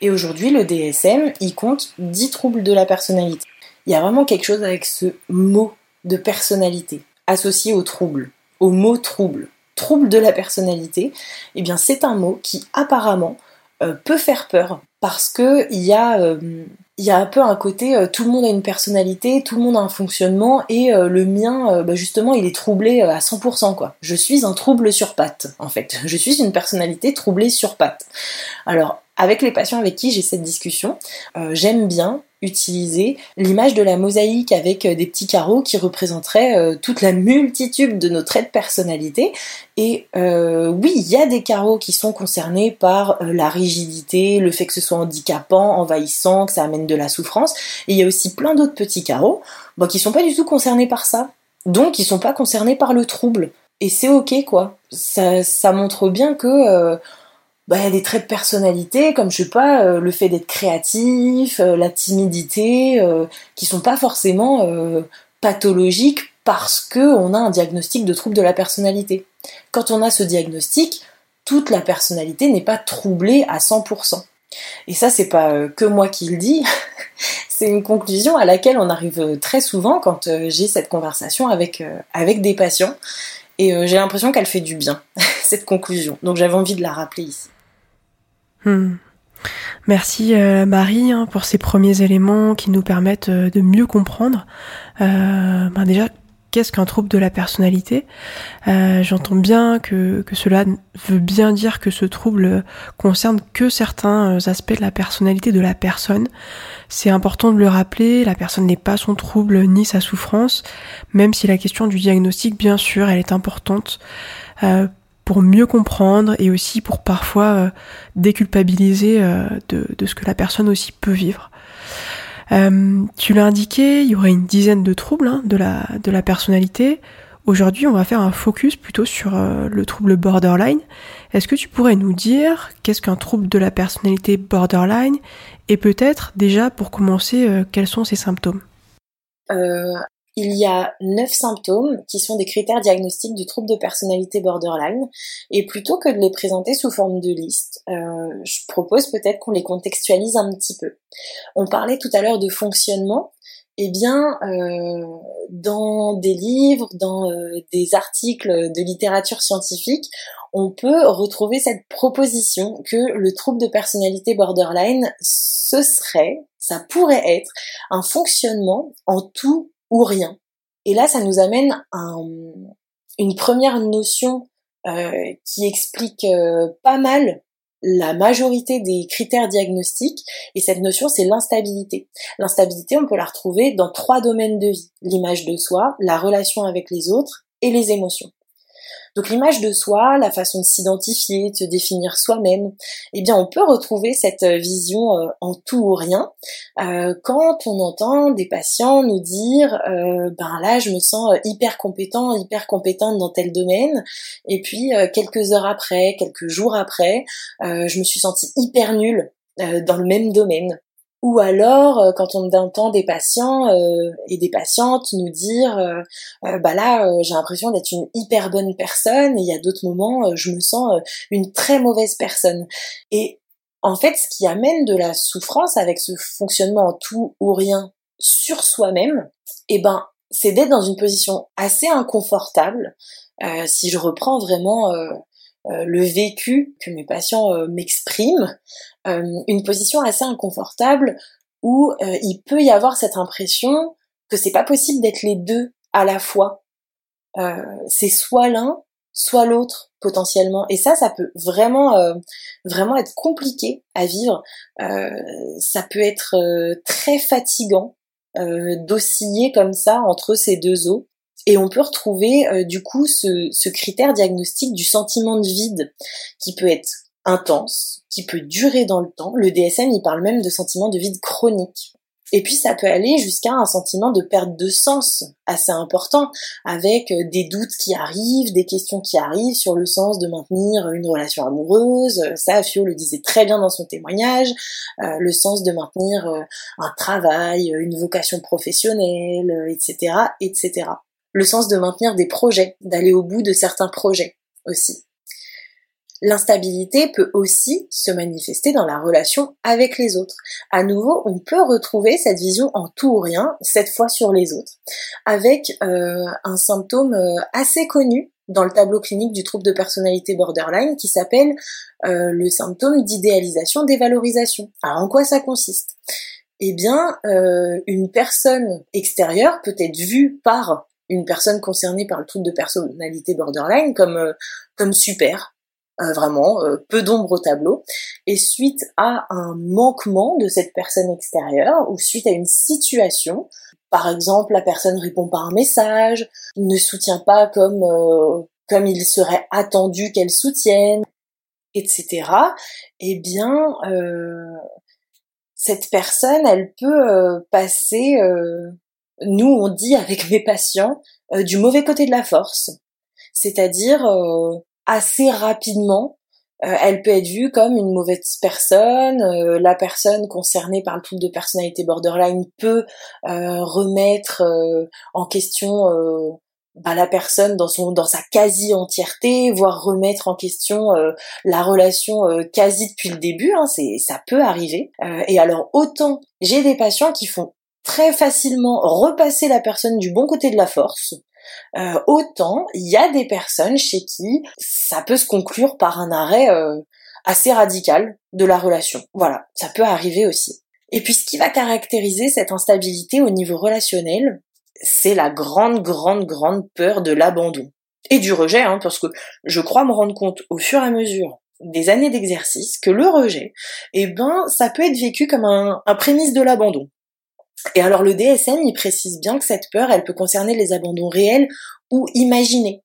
Et aujourd'hui, le DSM, il compte 10 troubles de la personnalité. Il y a vraiment quelque chose avec ce mot de personnalité associé au trouble, au mot trouble. Trouble de la personnalité, eh bien c'est un mot qui apparemment euh, peut faire peur parce que il y a euh, il y a un peu un côté euh, tout le monde a une personnalité, tout le monde a un fonctionnement et le mien bah, justement il est troublé à 100% quoi. Je suis un trouble sur patte en fait. Je suis une personnalité troublée sur patte. Alors avec les patients avec qui j'ai cette discussion, j'aime bien utiliser l'image de la mosaïque avec euh, des petits carreaux qui représenteraient euh, toute la multitude de nos traits de personnalité. Et oui, il y a des carreaux qui sont concernés par la rigidité, le fait que ce soit handicapant, envahissant, que ça amène de la souffrance. Et il y a aussi plein d'autres petits carreaux bah, qui sont pas du tout concernés par ça. Donc, ils sont pas concernés par le trouble. Et c'est ok, quoi. Ça montre bien que bah, des traits de personnalité, comme je sais pas, euh, le fait d'être créatif, euh, la timidité, euh, qui sont pas forcément pathologiques parce que on a un diagnostic de trouble de la personnalité. Quand on a ce diagnostic, toute la personnalité n'est pas troublée à 100%. Et ça, c'est pas que moi qui le dis, c'est une conclusion à laquelle on arrive très souvent quand j'ai cette conversation avec, avec des patients. Et j'ai l'impression qu'elle fait du bien, cette conclusion. Donc j'avais envie de la rappeler ici. Hmm. Merci euh, Marie hein, pour ces premiers éléments qui nous permettent euh, de mieux comprendre. Euh, ben déjà, qu'est-ce qu'un trouble de la personnalité? J'entends bien que, que cela veut bien dire que ce trouble concerne que certains aspects de la personnalité de la personne. C'est important de le rappeler, la personne n'est pas son trouble ni sa souffrance, même si la question du diagnostic, bien sûr, elle est importante pour mieux comprendre et aussi pour parfois euh, déculpabiliser euh, de, ce que la personne aussi peut vivre. Euh, tu l'as indiqué, il y aurait une dizaine de troubles hein, de la personnalité. Aujourd'hui, on va faire un focus plutôt sur le trouble borderline. Est-ce que tu pourrais nous dire qu'est-ce qu'un trouble de la personnalité borderline et peut-être déjà pour commencer, quels sont ses symptômes? Il y a neuf symptômes qui sont des critères diagnostiques du trouble de personnalité borderline. Et plutôt que de les présenter sous forme de liste, euh, je propose peut-être qu'on les contextualise un petit peu. On parlait tout à l'heure de fonctionnement. Eh bien, euh, dans des livres, dans euh, des articles de littérature scientifique, on peut retrouver cette proposition que le trouble de personnalité borderline, ce serait, ça pourrait être un fonctionnement en tout ou rien. Et là, ça nous amène à une première notion euh, qui explique euh, pas mal la majorité des critères diagnostiques, et cette notion, c'est l'instabilité. L'instabilité, on peut la retrouver dans trois domaines de vie, l'image de soi, la relation avec les autres et les émotions. Donc l'image de soi, la façon de s'identifier, de se définir soi-même, eh bien on peut retrouver cette euh, vision euh, en tout ou rien euh, quand on entend des patients nous dire ben là je me sens hyper compétent, hyper compétente dans tel domaine, et puis quelques heures après, quelques jours après, je me suis sentie hyper nulle dans le même domaine. Ou alors, euh, quand on entend des patients euh, et des patientes nous dire, euh, bah là, j'ai l'impression d'être une hyper bonne personne, et il y a d'autres moments, je me sens une très mauvaise personne. Et en fait, ce qui amène de la souffrance avec ce fonctionnement en tout ou rien sur soi-même, eh ben, c'est d'être dans une position assez inconfortable. si je reprends vraiment le vécu que mes patients m'expriment, euh, une position assez inconfortable où euh, il peut y avoir cette impression que c'est pas possible d'être les deux à la fois. Euh, c'est soit l'un, soit l'autre potentiellement. Et ça, ça peut vraiment, vraiment être compliqué à vivre. ça peut être très fatigant d'osciller comme ça entre ces deux eaux. Et on peut retrouver du coup ce, ce critère diagnostique du sentiment de vide qui peut être intense, qui peut durer dans le temps. Le DSM, il parle même de sentiment de vide chronique. Et puis ça peut aller jusqu'à un sentiment de perte de sens assez important, avec euh, des doutes qui arrivent, des questions qui arrivent sur le sens de maintenir une relation amoureuse. Ça, Fio le disait très bien dans son témoignage, euh, le sens de maintenir euh, un travail, une vocation professionnelle, etc., etc. Le sens de maintenir des projets, d'aller au bout de certains projets aussi. L'instabilité peut aussi se manifester dans la relation avec les autres. À nouveau, on peut retrouver cette vision en tout ou rien, cette fois sur les autres, avec euh, un symptôme euh, assez connu dans le tableau clinique du trouble de personnalité borderline qui s'appelle euh, le symptôme d'idéalisation dévalorisation. Alors en quoi ça consiste? Eh bien, une personne extérieure peut être vue par une personne concernée par le trouble de personnalité borderline comme comme super, euh, vraiment euh, peu d'ombre au tableau, et suite à un manquement de cette personne extérieure ou suite à une situation, par exemple la personne répond pas un message, ne soutient pas comme euh, comme il serait attendu qu'elle soutienne, etc. Eh bien, cette personne, elle peut passer, nous on dit avec mes patients, du mauvais côté de la force, c'est-à-dire assez rapidement, euh, elle peut être vue comme une mauvaise personne. Euh, la personne concernée par le trouble de personnalité borderline peut euh, remettre en question bah, la personne dans son dans sa quasi entièreté, voire remettre en question euh, la relation euh, quasi depuis le début. Hein, c'est ça peut arriver. Euh, et alors autant j'ai des patients qui font très facilement repasser la personne du bon côté de la force. autant il y a des personnes chez qui ça peut se conclure par un arrêt assez radical de la relation. Voilà, ça peut arriver aussi. Et puis ce qui va caractériser cette instabilité au niveau relationnel, c'est la grande, grande, grande peur de l'abandon. Et du rejet, hein, parce que je crois me rendre compte au fur et à mesure des années d'exercice que le rejet, eh ben, ça peut être vécu comme un, un prémisse de l'abandon. Et alors le DSM, il précise bien que cette peur, elle peut concerner les abandons réels ou imaginés.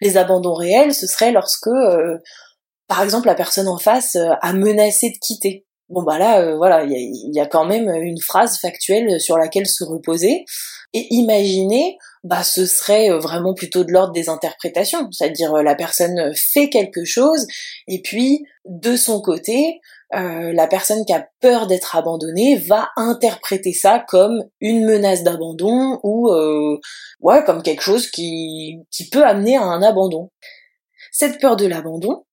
Les abandons réels, ce serait lorsque, euh, par exemple, la personne en face euh, a menacé de quitter. Bon bah là, euh, voilà, il y a, quand même une phrase factuelle sur laquelle se reposer. Et imaginer, bah ce serait vraiment plutôt de l'ordre des interprétations, c'est-à-dire la personne fait quelque chose et puis de son côté, la personne qui a peur d'être abandonnée va interpréter ça comme une menace d'abandon ou ouais comme quelque chose qui qui peut amener à un abandon. Cette peur de l'abandon,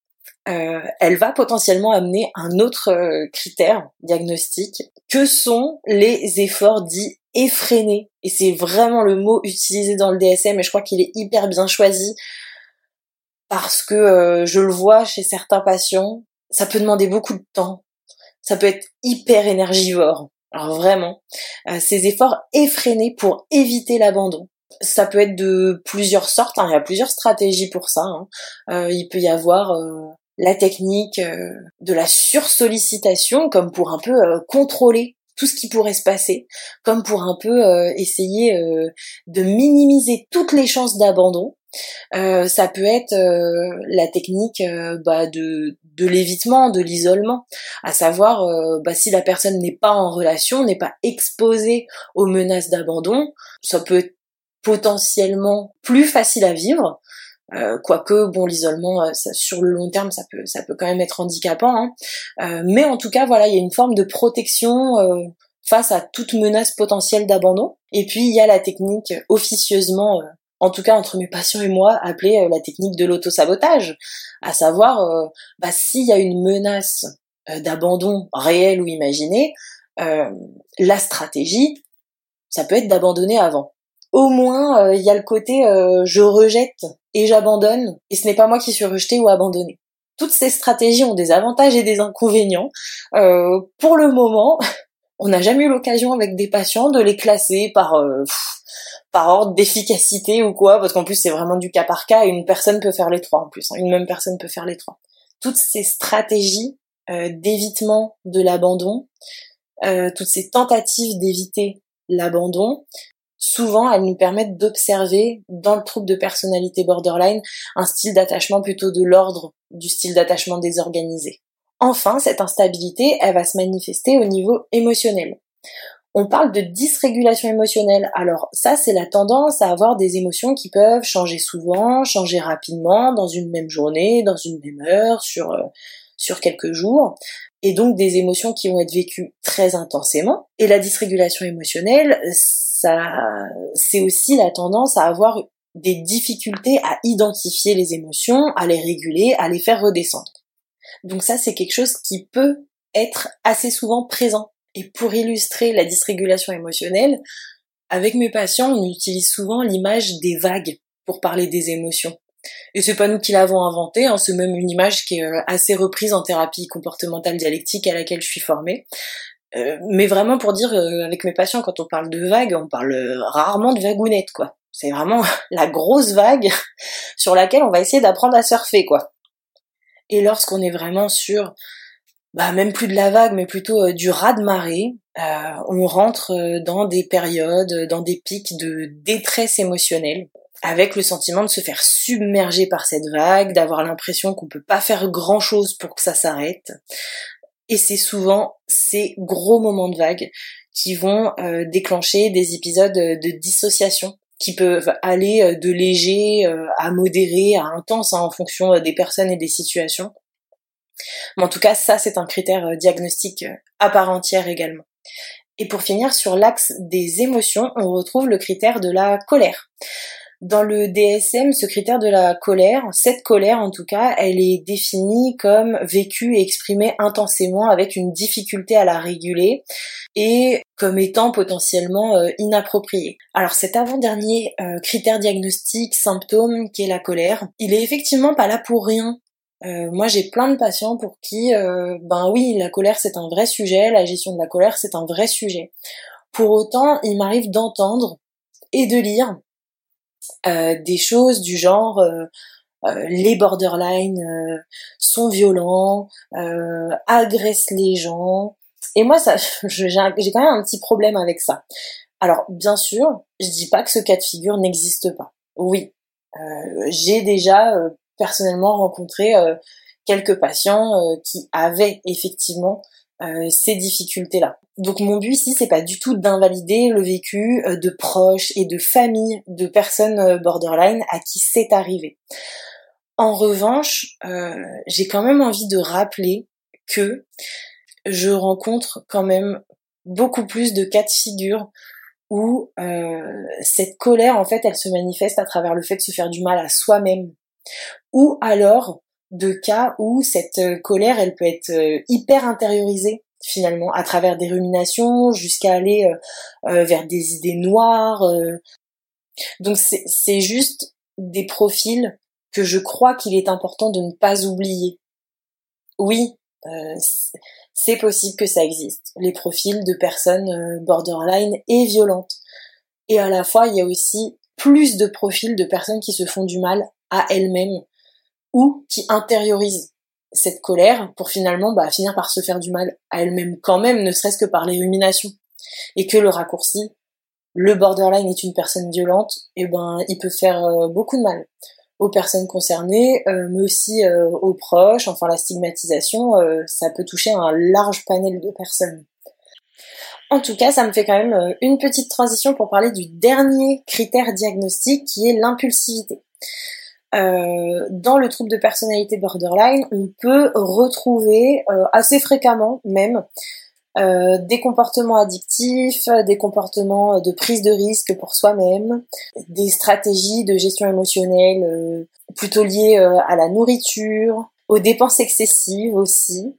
euh, elle va potentiellement amener un autre euh, critère diagnostique que sont les efforts dits effrénés. Et c'est vraiment le mot utilisé dans le DSM et je crois qu'il est hyper bien choisi parce que euh, je le vois chez certains patients, ça peut demander beaucoup de temps, ça peut être hyper énergivore. Alors vraiment, ces efforts effrénés pour éviter l'abandon. Ça peut être de plusieurs sortes, hein. il y a plusieurs stratégies pour ça. Hein. il peut y avoir la technique euh, de la sursollicitation comme pour un peu euh, contrôler tout ce qui pourrait se passer, comme pour un peu euh, essayer de minimiser toutes les chances d'abandon. ça peut être la technique bah, de, de l'évitement, de l'isolement, à savoir bah, si la personne n'est pas en relation, n'est pas exposée aux menaces d'abandon, ça peut potentiellement plus facile à vivre, euh, quoique bon l'isolement euh, sur le long terme ça peut ça peut quand même être handicapant hein. euh, mais en tout cas voilà il y a une forme de protection euh, face à toute menace potentielle d'abandon. Et puis il y a la technique officieusement en tout cas entre mes patients et moi appelée la technique de l'autosabotage à savoir bah, s'il y a une menace d'abandon réel ou imaginé la stratégie ça peut être d'abandonner avant au moins il y a le côté je rejette et j'abandonne, et ce n'est pas moi qui suis rejeté ou abandonné. Toutes ces stratégies ont des avantages et des inconvénients. Euh, pour le moment, on n'a jamais eu l'occasion avec des patients de les classer par euh, par ordre d'efficacité ou quoi, parce qu'en plus c'est vraiment du cas par cas et une personne peut faire les trois en plus. Hein. Une même personne peut faire les trois. Toutes ces stratégies euh, d'évitement de l'abandon, toutes ces tentatives d'éviter l'abandon, souvent elles nous permettent d'observer dans le trouble de personnalité borderline un style d'attachement plutôt de l'ordre du style d'attachement désorganisé. Enfin, cette instabilité, elle va se manifester au niveau émotionnel. On parle de dysrégulation émotionnelle. Alors ça, c'est la tendance à avoir des émotions qui peuvent changer souvent, changer rapidement, dans une même journée, dans une même heure, sur, euh, sur quelques jours et donc des émotions qui vont être vécues très intensément. Et la dysrégulation émotionnelle, ça, c'est aussi la tendance à avoir des difficultés à identifier les émotions, à les réguler, à les faire redescendre. Donc ça, c'est quelque chose qui peut être assez souvent présent. Et pour illustrer la dysrégulation émotionnelle, avec mes patients, on utilise souvent l'image des vagues pour parler des émotions. Et c'est pas nous qui l'avons inventé, hein, c'est même une image qui est euh, assez reprise en thérapie comportementale dialectique à laquelle je suis formée. Euh, mais vraiment pour dire, euh, avec mes patients, quand on parle de vagues, on parle rarement de vagounettes, quoi. C'est vraiment la grosse vague sur laquelle on va essayer d'apprendre à surfer, quoi. Et lorsqu'on est vraiment sur, bah, même plus de la vague, mais plutôt du raz-de-marée, on rentre dans des périodes, dans des pics de détresse émotionnelle avec le sentiment de se faire submerger par cette vague, d'avoir l'impression qu'on peut pas faire grand chose pour que ça s'arrête. Et c'est souvent ces gros moments de vague qui vont euh, déclencher des épisodes de dissociation qui peuvent aller euh, de léger euh, à modéré à intense hein, en fonction des personnes et des situations. Mais en tout cas, ça c'est un critère diagnostique à part entière également. Et pour finir sur l'axe des émotions, on retrouve le critère de la colère. Dans le DSM, ce critère de la colère, cette colère en tout cas, elle est définie comme vécue et exprimée intensément avec une difficulté à la réguler et comme étant potentiellement euh, inappropriée. Alors cet avant-dernier euh, critère diagnostique, symptôme qui est la colère, il est effectivement pas là pour rien. Euh, moi j'ai plein de patients pour qui, ben oui, la colère c'est un vrai sujet, la gestion de la colère c'est un vrai sujet. Pour autant, il m'arrive d'entendre et de lire des choses du genre euh, euh, les borderline sont violents, agressent les gens. Et moi, ça, j'ai quand même un petit problème avec ça. Alors, bien sûr, je dis pas que ce cas de figure n'existe pas. Oui, j'ai déjà personnellement rencontré quelques patients qui avaient effectivement ces difficultés-là. Donc mon but ici, c'est pas du tout d'invalider le vécu euh, de proches et de familles de personnes euh, borderline à qui c'est arrivé. En revanche, euh, j'ai quand même envie de rappeler que je rencontre quand même beaucoup plus de cas de figure où cette colère, en fait, elle se manifeste à travers le fait de se faire du mal à soi-même. Ou alors de cas où cette colère, elle peut être hyper intériorisée finalement à travers des ruminations jusqu'à aller euh, euh, vers des idées noires. Euh. Donc c'est juste des profils que je crois qu'il est important de ne pas oublier. Oui, c'est possible que ça existe, les profils de personnes borderline et violentes. Et à la fois, il y a aussi plus de profils de personnes qui se font du mal à elles-mêmes ou qui intériorisent cette colère pour finalement bah, finir par se faire du mal à elle-même quand même, ne serait-ce que par les. Et que le raccourci, le borderline est une personne violente, et eh ben il peut faire euh, beaucoup de mal aux personnes concernées, euh, mais aussi euh, aux proches, enfin la stigmatisation, ça peut toucher un large panel de personnes. En tout cas, ça me fait quand même une petite transition pour parler du dernier critère diagnostique qui est l'impulsivité. Euh, dans le trouble de personnalité borderline, on peut retrouver euh, assez fréquemment même euh, des comportements addictifs, des comportements de prise de risque pour soi-même, des stratégies de gestion émotionnelle plutôt liées à la nourriture, aux dépenses excessives aussi,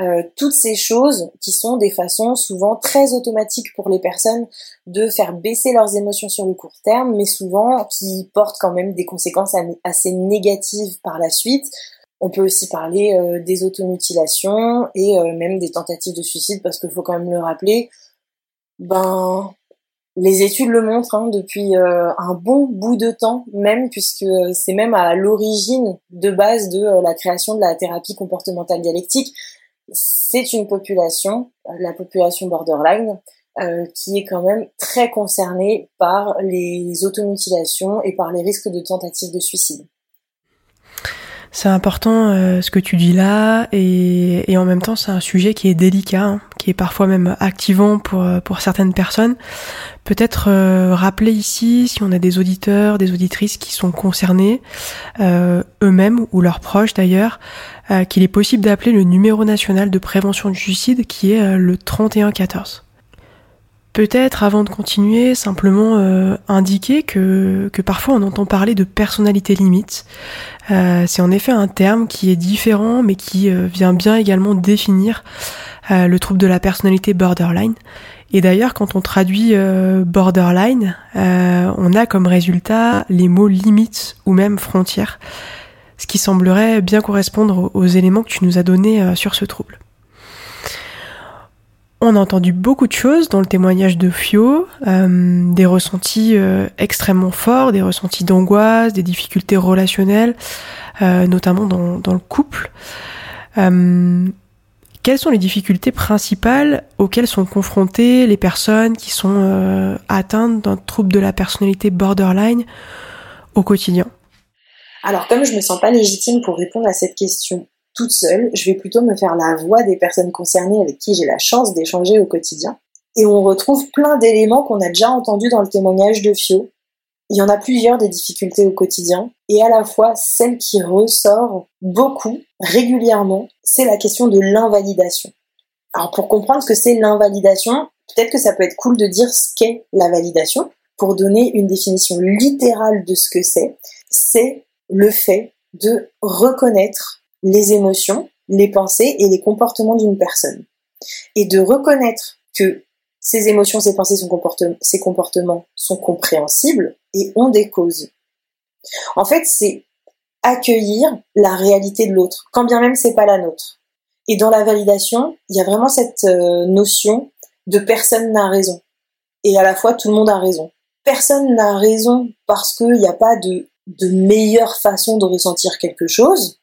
euh, toutes ces choses qui sont des façons souvent très automatiques pour les personnes de faire baisser leurs émotions sur le court terme, mais souvent qui portent quand même des conséquences assez négatives par la suite. On peut aussi parler euh, des automutilations et euh, même des tentatives de suicide parce qu'il faut quand même le rappeler. Ben, les études le montrent hein, depuis un bon bout de temps même, puisque c'est même à l'origine de base de la création de la thérapie comportementale dialectique c'est une population, la population borderline, euh, qui est quand même très concernée par les automutilations et par les risques de tentatives de suicide. C'est important euh, ce que tu dis là et, en même temps c'est un sujet qui est délicat, hein, qui est parfois même activant pour, euh, pour certaines personnes. Peut-être rappeler ici si on a des auditeurs, des auditrices qui sont concernés, eux-mêmes ou leurs proches d'ailleurs, euh, qu'il est possible d'appeler le numéro national de prévention du suicide qui est euh, le 3114. Peut-être avant de continuer, simplement euh, indiquer que, que parfois on entend parler de personnalité limite. c'est en effet un terme qui est différent mais qui vient bien également définir le trouble de la personnalité borderline. Et d'ailleurs, quand on traduit borderline, on a comme résultat les mots limite ou même frontière ce qui semblerait bien correspondre aux éléments que tu nous as donnés euh, sur ce trouble. On a entendu beaucoup de choses dans le témoignage de Fio, euh, des ressentis euh, extrêmement forts, des ressentis d'angoisse, des difficultés relationnelles, notamment dans, dans, le couple. quelles sont les difficultés principales auxquelles sont confrontées les personnes qui sont atteintes d'un trouble de la personnalité borderline au quotidien? Alors comme je me sens pas légitime pour répondre à cette question toute seule, je vais plutôt me faire la voix des personnes concernées avec qui j'ai la chance d'échanger au quotidien. Et on retrouve plein d'éléments qu'on a déjà entendus dans le témoignage de Fio. Il y en a plusieurs des difficultés au quotidien, et à la fois celle qui ressort beaucoup, régulièrement, c'est la question de l'invalidation. Alors pour comprendre ce que c'est l'invalidation, peut-être que ça peut être cool de dire ce qu'est la validation. pour donner une définition littérale de ce que c'est, c'est le fait de reconnaître les émotions, les pensées et les comportements d'une personne. Et de reconnaître que ces émotions, ces pensées, ces comportements sont compréhensibles et ont des causes. En fait, c'est accueillir la réalité de l'autre, quand bien même c'est pas la nôtre. Et dans la validation, il y a vraiment cette euh, notion de personne n'a raison. Et à la fois, tout le monde a raison. Personne n'a raison parce qu'il n'y a pas de, de meilleure façon de ressentir quelque chose.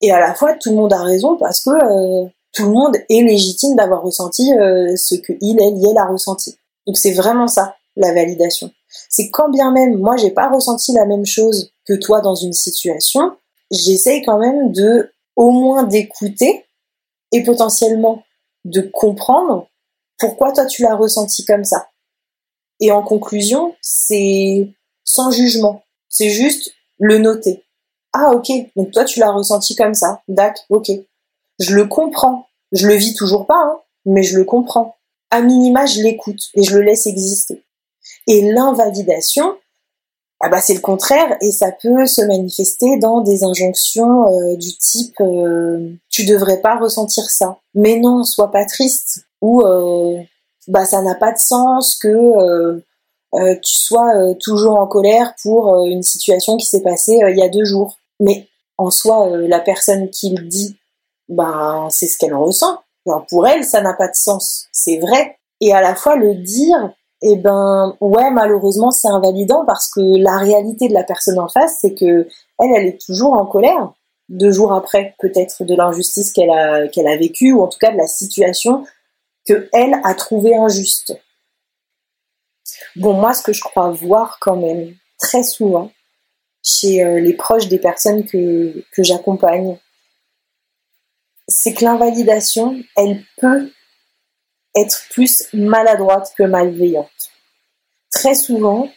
Et à la fois, tout le monde a raison parce que euh, tout le monde est légitime d'avoir ressenti euh, ce que il, elle, elle a ressenti. Donc c'est vraiment ça, la validation. C'est quand bien même moi j'ai pas ressenti la même chose que toi dans une situation, j'essaye quand même de au moins d'écouter et potentiellement de comprendre pourquoi toi tu l'as ressenti comme ça. Et en conclusion, c'est sans jugement. C'est juste le noter. Ah ok, donc toi tu l'as ressenti comme ça. D'accord, ok. Je le comprends. Je le vis toujours pas, hein, mais je le comprends. À minima, je l'écoute et je le laisse exister. Et l'invalidation, ah bah c'est le contraire et ça peut se manifester dans des injonctions euh, du type euh, tu devrais pas ressentir ça. Mais non, sois pas triste ou euh, bah ça n'a pas de sens que tu sois toujours en colère pour une situation qui s'est passée il y a deux jours. Mais en soi, la personne qui le dit, bah c'est ce qu'elle ressent. pour elle, ça n'a pas de sens. C'est vrai. Et à la fois le dire, eh ben ouais malheureusement c'est invalidant parce que la réalité de la personne en face c'est que elle elle est toujours en colère deux jours après peut-être de l'injustice qu'elle a vécue ou en tout cas de la situation que elle a trouvé injuste. Bon moi ce que je crois voir quand même très souvent chez euh, les proches des personnes que j'accompagne c'est que l'invalidation elle peut être plus maladroite que malveillante. Très souvent,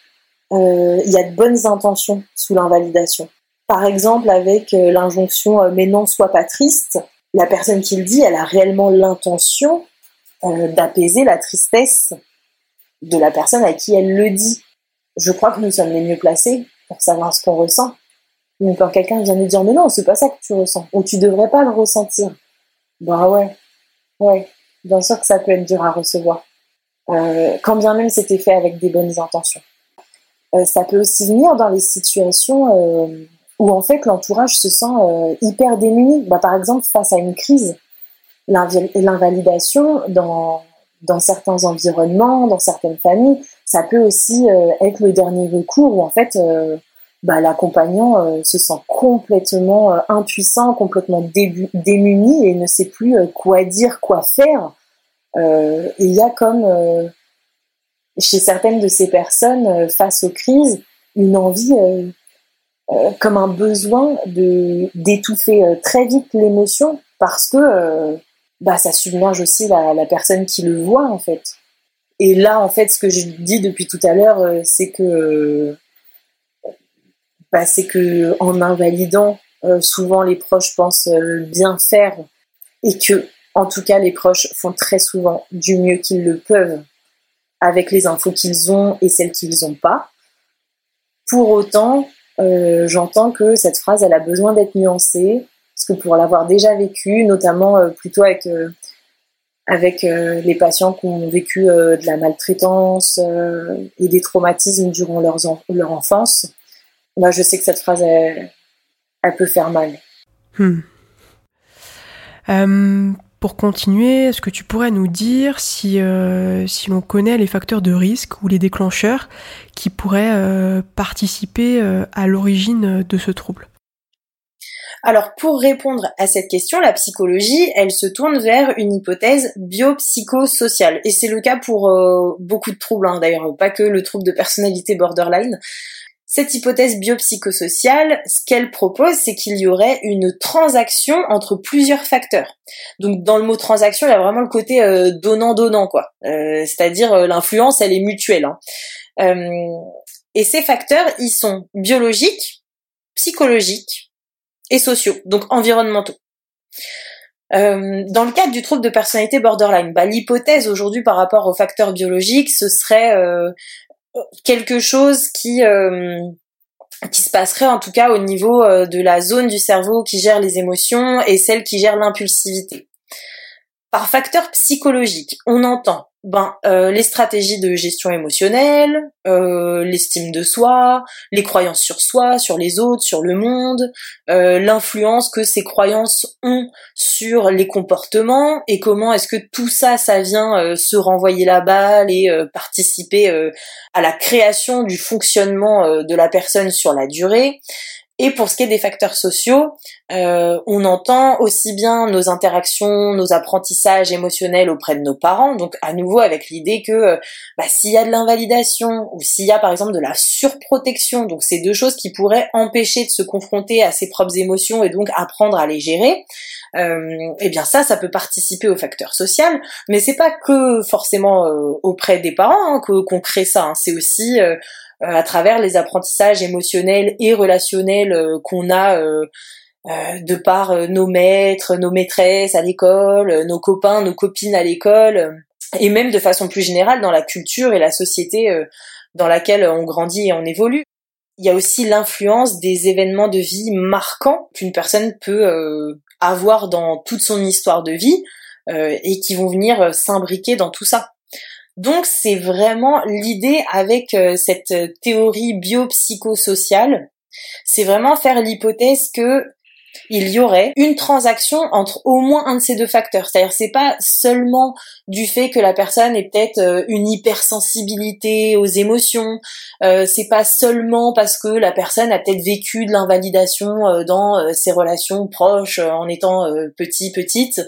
euh, il y a de bonnes intentions sous l'invalidation. Par exemple, avec euh, l'injonction mais non, sois pas triste, la personne qui le dit, elle a réellement l'intention d'apaiser la tristesse de la personne à qui elle le dit. Je crois que nous sommes les mieux placés pour savoir ce qu'on ressent. Mais quand quelqu'un vient nous dire mais non, c'est pas ça que tu ressens, ou tu devrais pas le ressentir. Bah ouais, ouais, bien sûr que ça peut être dur à recevoir. Euh, quand bien même c'était fait avec des bonnes intentions. Euh, ça peut aussi venir dans les situations euh, où en fait l'entourage se sent euh, hyper démuni. Bah, par exemple face à une crise, l'invalidation dans dans certains environnements, dans certaines familles, ça peut aussi euh, être le dernier recours où en fait bah, l'accompagnant se sent complètement impuissant, complètement démuni et ne sait plus quoi dire, quoi faire. Euh, il y a comme euh, chez certaines de ces personnes euh, face aux crises une envie comme un besoin de d'étouffer très vite l'émotion parce que bah ça submerge aussi la, personne qui le voit en fait. Et là en fait ce que je dis depuis tout à l'heure c'est que bah, c'est que en invalidant souvent les proches pensent bien faire et que en tout cas, les proches font très souvent du mieux qu'ils le peuvent avec les infos qu'ils ont et celles qu'ils n'ont pas. Pour autant, euh, j'entends que cette phrase, elle a besoin d'être nuancée, parce que pour l'avoir déjà vécu, notamment euh, plutôt avec, euh, avec les patients qui ont vécu de la maltraitance et des traumatismes durant leur enfance, bah, je sais que cette phrase, elle, peut faire mal. Hmm. Pour continuer, est-ce que tu pourrais nous dire si, euh, si l'on connaît les facteurs de risque ou les déclencheurs qui pourraient euh, participer euh, à l'origine de ce trouble? Alors pour répondre à cette question, la psychologie, elle se tourne vers une hypothèse biopsychosociale. Et c'est le cas pour beaucoup de troubles, hein, d'ailleurs, pas que le trouble de personnalité borderline. Cette hypothèse biopsychosociale, ce qu'elle propose, c'est qu'il y aurait une transaction entre plusieurs facteurs. Donc dans le mot transaction, il y a vraiment le côté euh, donnant-donnant, quoi. Euh, c'est-à-dire euh, l'influence, elle est mutuelle. Hein. et ces facteurs, ils sont biologiques, psychologiques et sociaux, donc environnementaux. dans le cadre du trouble de personnalité borderline, bah, l'hypothèse aujourd'hui par rapport aux facteurs biologiques, ce serait quelque chose qui qui se passerait en tout cas au niveau de la zone du cerveau qui gère les émotions et celle qui gère l'impulsivité. Par facteur psychologique, on entend ben, euh, les stratégies de gestion émotionnelle, euh, l'estime de soi, les croyances sur soi, sur les autres, sur le monde, euh, l'influence que ces croyances ont sur les comportements et comment est-ce que tout ça, ça vient se renvoyer la balle et participer à la création du fonctionnement de la personne sur la durée. Et pour ce qui est des facteurs sociaux, euh, on entend aussi bien nos interactions, nos apprentissages émotionnels auprès de nos parents, donc à nouveau avec l'idée que euh, bah, s'il y a de l'invalidation ou s'il y a par exemple de la surprotection, donc c'est deux choses qui pourraient empêcher de se confronter à ses propres émotions et donc apprendre à les gérer, euh, eh bien ça, ça peut participer au facteur social, mais c'est pas que forcément euh, auprès des parents hein, qu'on crée ça, hein. c'est aussi euh, à travers les apprentissages émotionnels et relationnels euh, qu'on a euh, de par nos maîtres, nos maîtresses à l'école, nos copains, nos copines à l'école, et même de façon plus générale dans la culture et la société dans laquelle on grandit et on évolue. Il y a aussi l'influence des événements de vie marquants qu'une personne peut avoir dans toute son histoire de vie et qui vont venir s'imbriquer dans tout ça. Donc c'est vraiment l'idée avec euh, cette théorie biopsychosociale, c'est vraiment faire l'hypothèse que il y aurait une transaction entre au moins un de ces deux facteurs. C'est-à-dire c'est pas seulement du fait que la personne ait peut-être euh, une hypersensibilité aux émotions, euh, c'est pas seulement parce que la personne a peut-être vécu de l'invalidation euh, dans ses relations proches en étant petit petite,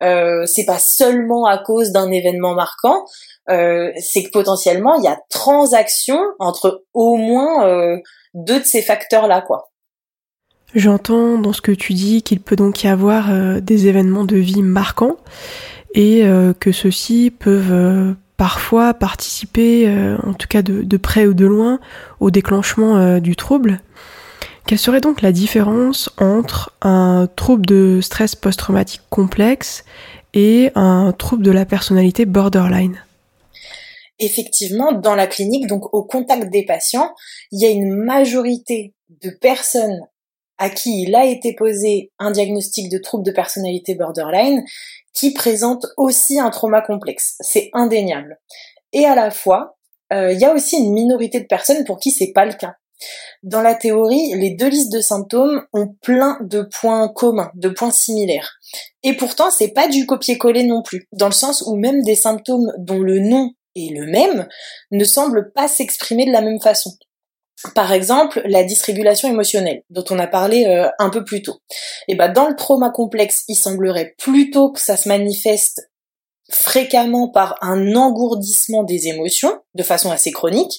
c'est pas seulement à cause d'un événement marquant, c'est que potentiellement il y a transaction entre au moins deux de ces facteurs-là, quoi. J'entends dans ce que tu dis qu'il peut donc y avoir euh, des événements de vie marquants et euh, que ceux-ci peuvent euh, parfois participer, en tout cas de, près ou de loin, au déclenchement du trouble. Quelle serait donc la différence entre un trouble de stress post-traumatique complexe et un trouble de la personnalité borderline? Effectivement, dans la clinique, donc au contact des patients, il y a une majorité de personnes à qui il a été posé un diagnostic de trouble de personnalité borderline qui présente aussi un trauma complexe. C'est indéniable. Et à la fois, euh, il y a aussi une minorité de personnes pour qui c'est pas le cas. Dans la théorie, les deux listes de symptômes ont plein de points communs, de points similaires. Et pourtant, c'est pas du copier-coller non plus, dans le sens où même des symptômes dont le nom est le même ne semblent pas s'exprimer de la même façon. Par exemple, la dysrégulation émotionnelle, dont on a parlé euh, un peu plus tôt. Et eh ben, dans le trauma complexe, il semblerait plutôt que ça se manifeste fréquemment par un engourdissement des émotions, de façon assez chronique,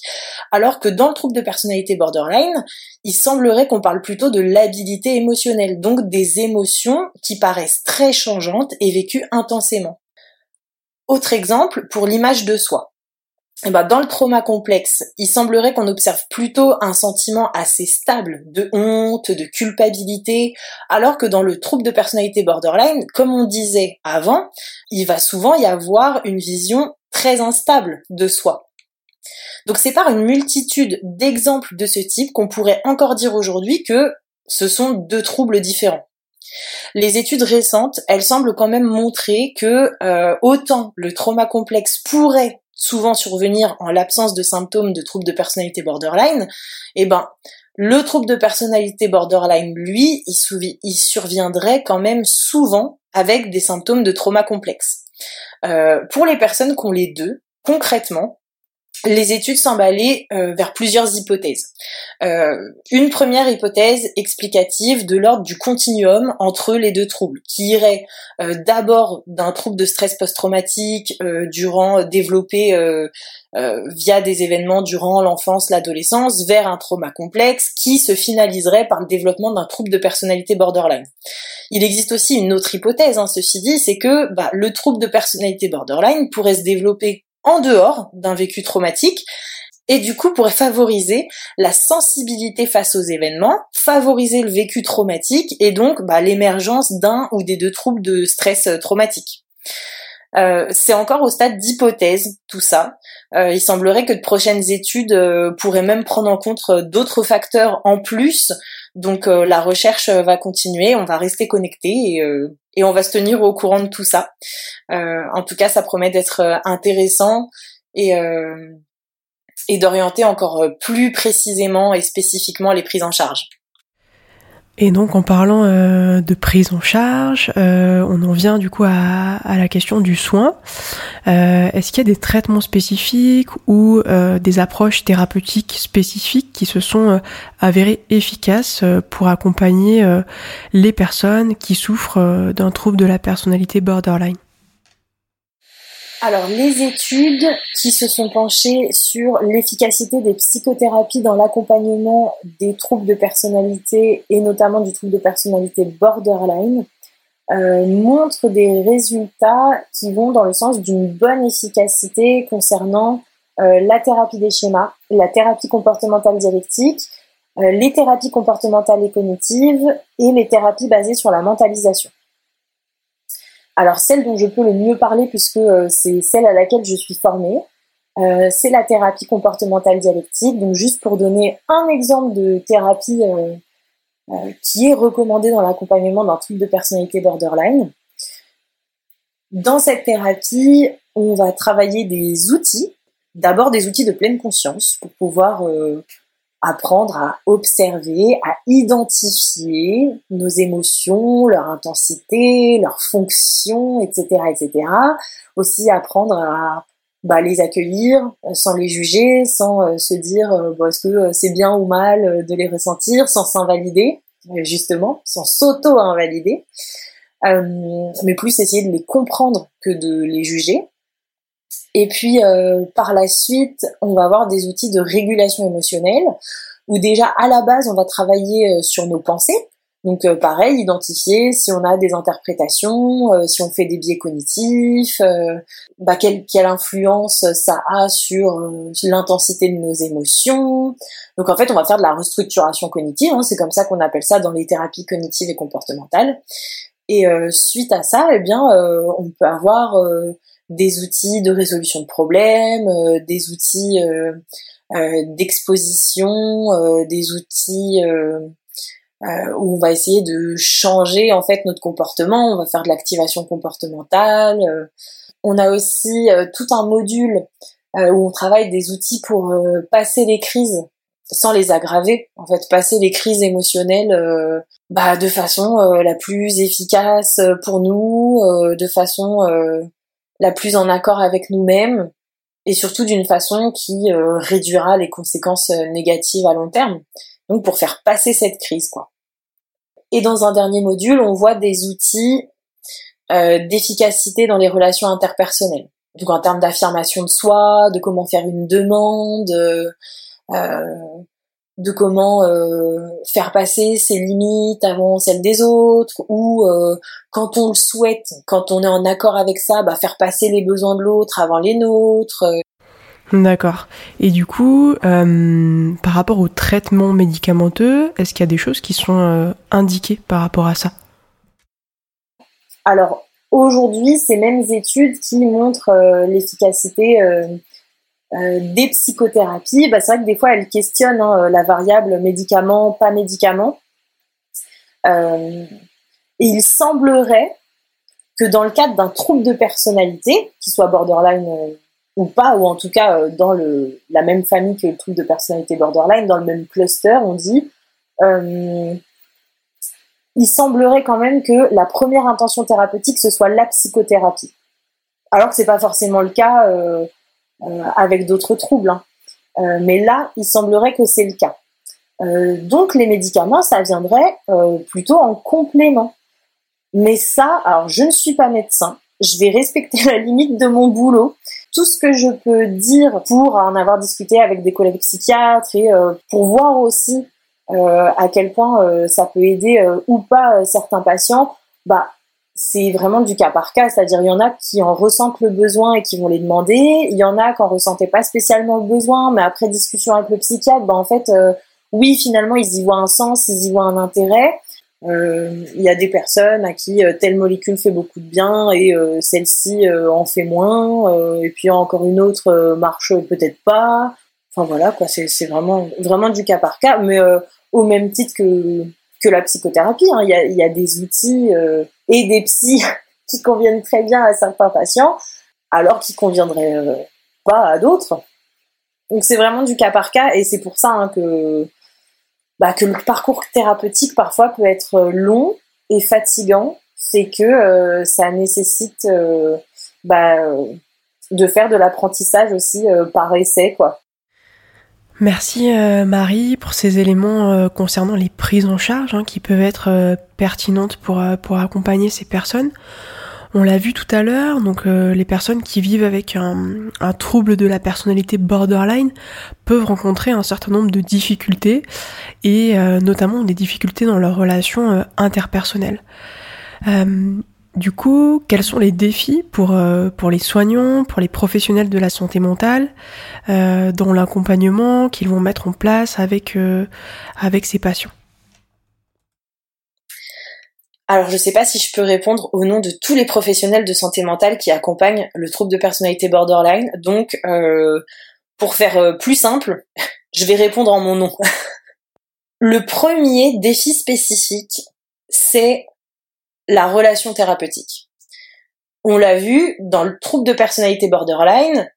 alors que dans le trouble de personnalité borderline, il semblerait qu'on parle plutôt de l'habilité émotionnelle, donc des émotions qui paraissent très changeantes et vécues intensément. Autre exemple, pour l'image de soi. Eh ben, dans le trauma complexe, il semblerait qu'on observe plutôt un sentiment assez stable de honte, de culpabilité, alors que dans le trouble de personnalité borderline, comme on disait avant, il va souvent y avoir une vision très instable de soi. Donc c'est par une multitude d'exemples de ce type qu'on pourrait encore dire aujourd'hui que ce sont deux troubles différents. Les études récentes, elles semblent quand même montrer que euh, autant le trauma complexe pourrait souvent survenir en l'absence de symptômes de troubles de personnalité borderline, eh ben, le trouble de personnalité borderline, lui, il, surviendrait quand même souvent avec des symptômes de trauma complexe. Euh, pour les personnes qui ont les deux, concrètement, les études aller euh, vers plusieurs hypothèses. Euh, une première hypothèse explicative de l'ordre du continuum entre les deux troubles, qui irait euh, d'abord d'un trouble de stress post-traumatique durant développé via des événements durant l'enfance, l'adolescence, vers un trauma complexe qui se finaliserait par le développement d'un trouble de personnalité borderline. Il existe aussi une autre hypothèse, hein, ceci dit, c'est que bah, le trouble de personnalité borderline pourrait se développer en dehors d'un vécu traumatique et du coup pourrait favoriser la sensibilité face aux événements, favoriser le vécu traumatique et donc bah, l'émergence d'un ou des deux troubles de stress euh, traumatique. Euh, c'est encore au stade d'hypothèse tout ça. Euh, il semblerait que de prochaines études euh, pourraient même prendre en compte d'autres facteurs en plus. Donc la recherche va continuer, on va rester connecté et, on va se tenir au courant de tout ça. en tout cas, ça promet d'être intéressant et d'orienter encore plus précisément et spécifiquement les prises en charge. Et donc en parlant euh, de prise en charge, euh, on en vient du coup à, la question du soin. Euh, est-ce qu'il y a des traitements spécifiques ou des approches thérapeutiques spécifiques qui se sont avérées efficaces pour accompagner les personnes qui souffrent d'un trouble de la personnalité borderline? Alors, les études qui se sont penchées sur l'efficacité des psychothérapies dans l'accompagnement des troubles de personnalité et notamment du trouble de personnalité borderline euh, montrent des résultats qui vont dans le sens d'une bonne efficacité concernant euh, la thérapie des schémas, la thérapie comportementale dialectique, euh, les thérapies comportementales et cognitives et les thérapies basées sur la mentalisation. Alors celle dont je peux le mieux parler puisque euh, c'est celle à laquelle je suis formée, euh, c'est la thérapie comportementale dialectique. Donc juste pour donner un exemple de thérapie euh, qui est recommandée dans l'accompagnement d'un trouble de personnalité borderline. Dans cette thérapie, on va travailler des outils, d'abord des outils de pleine conscience pour pouvoir apprendre à observer, à identifier nos émotions, leur intensité, leur fonction, etc., etc. Aussi apprendre à bah, les accueillir euh, sans les juger, sans euh, se dire euh, est-ce que c'est bien ou mal de les ressentir, sans s'invalider, justement, sans s'auto-invalider, mais plus essayer de les comprendre que de les juger. Et puis euh, par la suite, on va avoir des outils de régulation émotionnelle où déjà à la base, on va travailler euh, sur nos pensées. Donc euh, pareil, identifier si on a des interprétations, si on fait des biais cognitifs, bah, quelle, influence ça a sur l'intensité de nos émotions. Donc en fait, on va faire de la restructuration cognitive, hein, c'est comme ça qu'on appelle ça dans les thérapies cognitives et comportementales. Et suite à ça, eh bien, on peut avoir des outils de résolution de problèmes, euh, des outils euh, euh, d'exposition, des outils où on va essayer de changer en fait notre comportement, on va faire de l'activation comportementale. on a aussi tout un module où on travaille des outils pour passer les crises sans les aggraver, en fait, passer les crises émotionnelles bah, de façon la plus efficace pour nous, de façon la plus en accord avec nous-mêmes et surtout d'une façon qui euh, réduira les conséquences euh, négatives à long terme. Donc pour faire passer cette crise, quoi. Et dans un dernier module, on voit des outils euh, d'efficacité dans les relations interpersonnelles. Donc en termes d'affirmation de soi, de comment faire une demande, de comment euh, faire passer ses limites avant celles des autres, ou euh, quand on le souhaite, quand on est en accord avec ça, bah, faire passer les besoins de l'autre avant les nôtres. D'accord. Et du coup, euh, par rapport au traitement médicamenteux, est-ce qu'il y a des choses qui sont indiquées par rapport à ça? Alors, aujourd'hui, ces mêmes études qui montrent l'efficacité euh, des psychothérapies, bah, c'est vrai que des fois elles questionnent hein, euh, la variable médicament, pas médicament. Euh, et il semblerait que dans le cadre d'un trouble de personnalité, qui soit borderline ou pas, ou en tout cas dans le, la même famille que le trouble de personnalité borderline, dans le même cluster, on dit, il semblerait quand même que la première intention thérapeutique, ce soit la psychothérapie. Alors que c'est pas forcément le cas euh, avec d'autres troubles. Hein. Euh, mais là, il semblerait que c'est le cas. Euh, donc les médicaments, ça viendrait plutôt en complément. Mais ça, alors je ne suis pas médecin, je vais respecter la limite de mon boulot. Tout ce que je peux dire pour en avoir discuté avec des collègues psychiatres et pour voir aussi à quel point ça peut aider ou pas certains patients, bah c'est vraiment du cas par cas, c'est-à-dire il y en a qui en ressentent le besoin et qui vont les demander, il y en a qui en ressentaient pas spécialement le besoin, mais après discussion avec le psychiatre, ben en fait, euh, oui, finalement, ils y voient un sens, ils y voient un intérêt. Il y a des personnes à qui telle molécule fait beaucoup de bien et celle-ci en fait moins, et puis encore une autre marche peut-être pas. Enfin voilà quoi, c'est vraiment vraiment du cas par cas, mais au même titre que que la psychothérapie. Hein. Il, y a, il, y a, des outils et des psys qui conviennent très bien à certains patients, alors qu'ils conviendraient pas à d'autres. Donc c'est vraiment du cas par cas et c'est pour ça hein, que, bah, que le parcours thérapeutique parfois peut être long et fatigant. C'est que euh, ça nécessite euh, bah, de faire de l'apprentissage aussi euh, par essai. quoi. Merci Marie pour ces éléments concernant les prises en charge hein, qui peuvent être pertinentes pour, pour accompagner ces personnes. On l'a vu tout à l'heure, donc euh, les personnes qui vivent avec un, trouble de la personnalité borderline peuvent rencontrer un certain nombre de difficultés et euh, notamment des difficultés dans leurs relations euh, interpersonnelles. Du coup, quels sont les défis pour, pour les soignants, pour les professionnels de la santé mentale, dans l'accompagnement qu'ils vont mettre en place avec, avec ces patients? Alors, je ne sais pas si je peux répondre au nom de tous les professionnels de santé mentale qui accompagnent le trouble de personnalité borderline. Donc, euh, pour faire euh, plus simple, je vais répondre en mon nom. le premier défi spécifique, c'est la relation thérapeutique. On l'a vu, dans le trouble de personnalité borderline,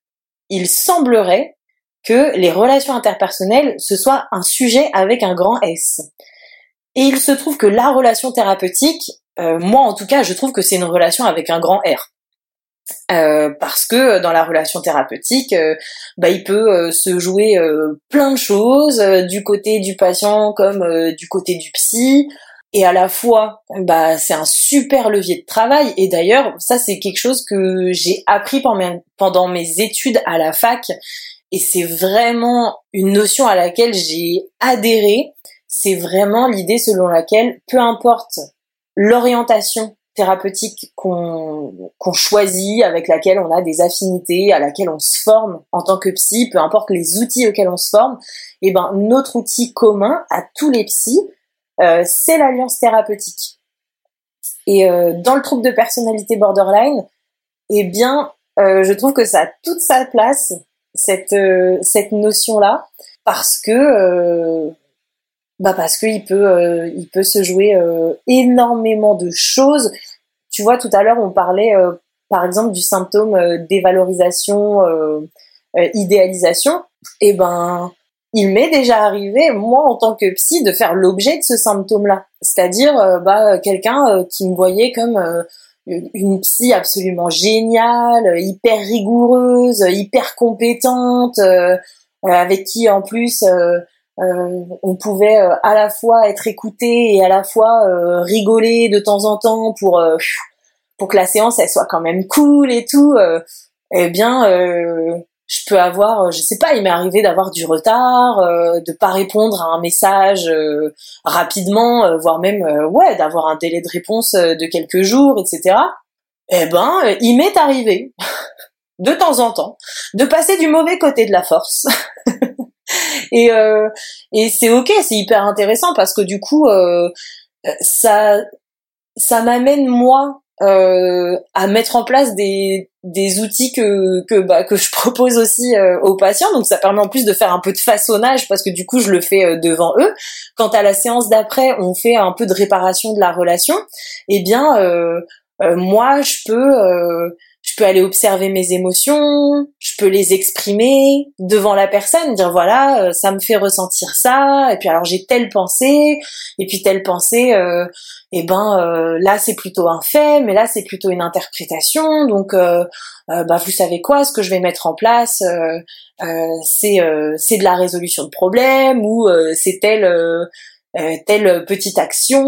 il semblerait que les relations interpersonnelles, ce soit un sujet avec un grand S. Et il se trouve que la relation thérapeutique, euh, moi en tout cas, je trouve que c'est une relation avec un grand R. Euh, parce que dans la relation thérapeutique, euh, bah, il peut se jouer plein de choses du côté du patient comme du côté du psy, et à la fois, bah, c'est un super levier de travail. Et d'ailleurs, ça c'est quelque chose que j'ai appris pendant mes études à la fac, et c'est vraiment une notion à laquelle j'ai adhéré c'est vraiment l'idée selon laquelle, peu importe l'orientation thérapeutique qu'on choisit, avec laquelle on a des affinités, à laquelle on se forme en tant que psy, peu importe les outils auxquels on se forme, et eh ben notre outil commun à tous les psys, c'est l'alliance thérapeutique. Et euh, dans le trouble de personnalité borderline, eh bien, euh, je trouve que ça a toute sa place cette cette notion là, parce que bah parce qu'il peut, euh, peut se jouer euh, énormément de choses. Tu vois, tout à l'heure, on parlait, euh, par exemple, du symptôme dévalorisation, idéalisation. Et eh ben, il m'est déjà arrivé, moi, en tant que psy, de faire l'objet de ce symptôme-là. C'est-à-dire, bah, quelqu'un qui me voyait comme une psy absolument géniale, hyper rigoureuse, hyper compétente, avec qui en plus euh, on pouvait euh, à la fois être écouté et à la fois euh, rigoler de temps en temps pour pour que la séance elle soit quand même cool et tout. eh bien, je peux avoir, je sais pas, il m'est arrivé d'avoir du retard, de pas répondre à un message rapidement, voire même ouais, d'avoir un délai de réponse de quelques jours, etc. Eh ben, il m'est arrivé de temps en temps de passer du mauvais côté de la force et euh, et c'est ok, c'est hyper intéressant parce que du coup euh, ça ça m'amène moi euh, à mettre en place des, des outils que que bah, que je propose aussi euh, aux patients. Donc ça permet en plus de faire un peu de façonnage parce que du coup je le fais euh, devant eux. Quand à la séance d'après on fait un peu de réparation de la relation. Eh bien euh, moi je peux peux aller observer mes émotions, je peux les exprimer devant la personne, dire voilà, euh, ça me fait ressentir ça, et puis alors j'ai telle pensée, et puis telle pensée, euh, et eh ben euh, là c'est plutôt un fait, mais là c'est plutôt une interprétation, donc euh, bah vous savez quoi, ce que je vais mettre en place, c'est c'est de la résolution de problèmes ou c'est telle telle petite action,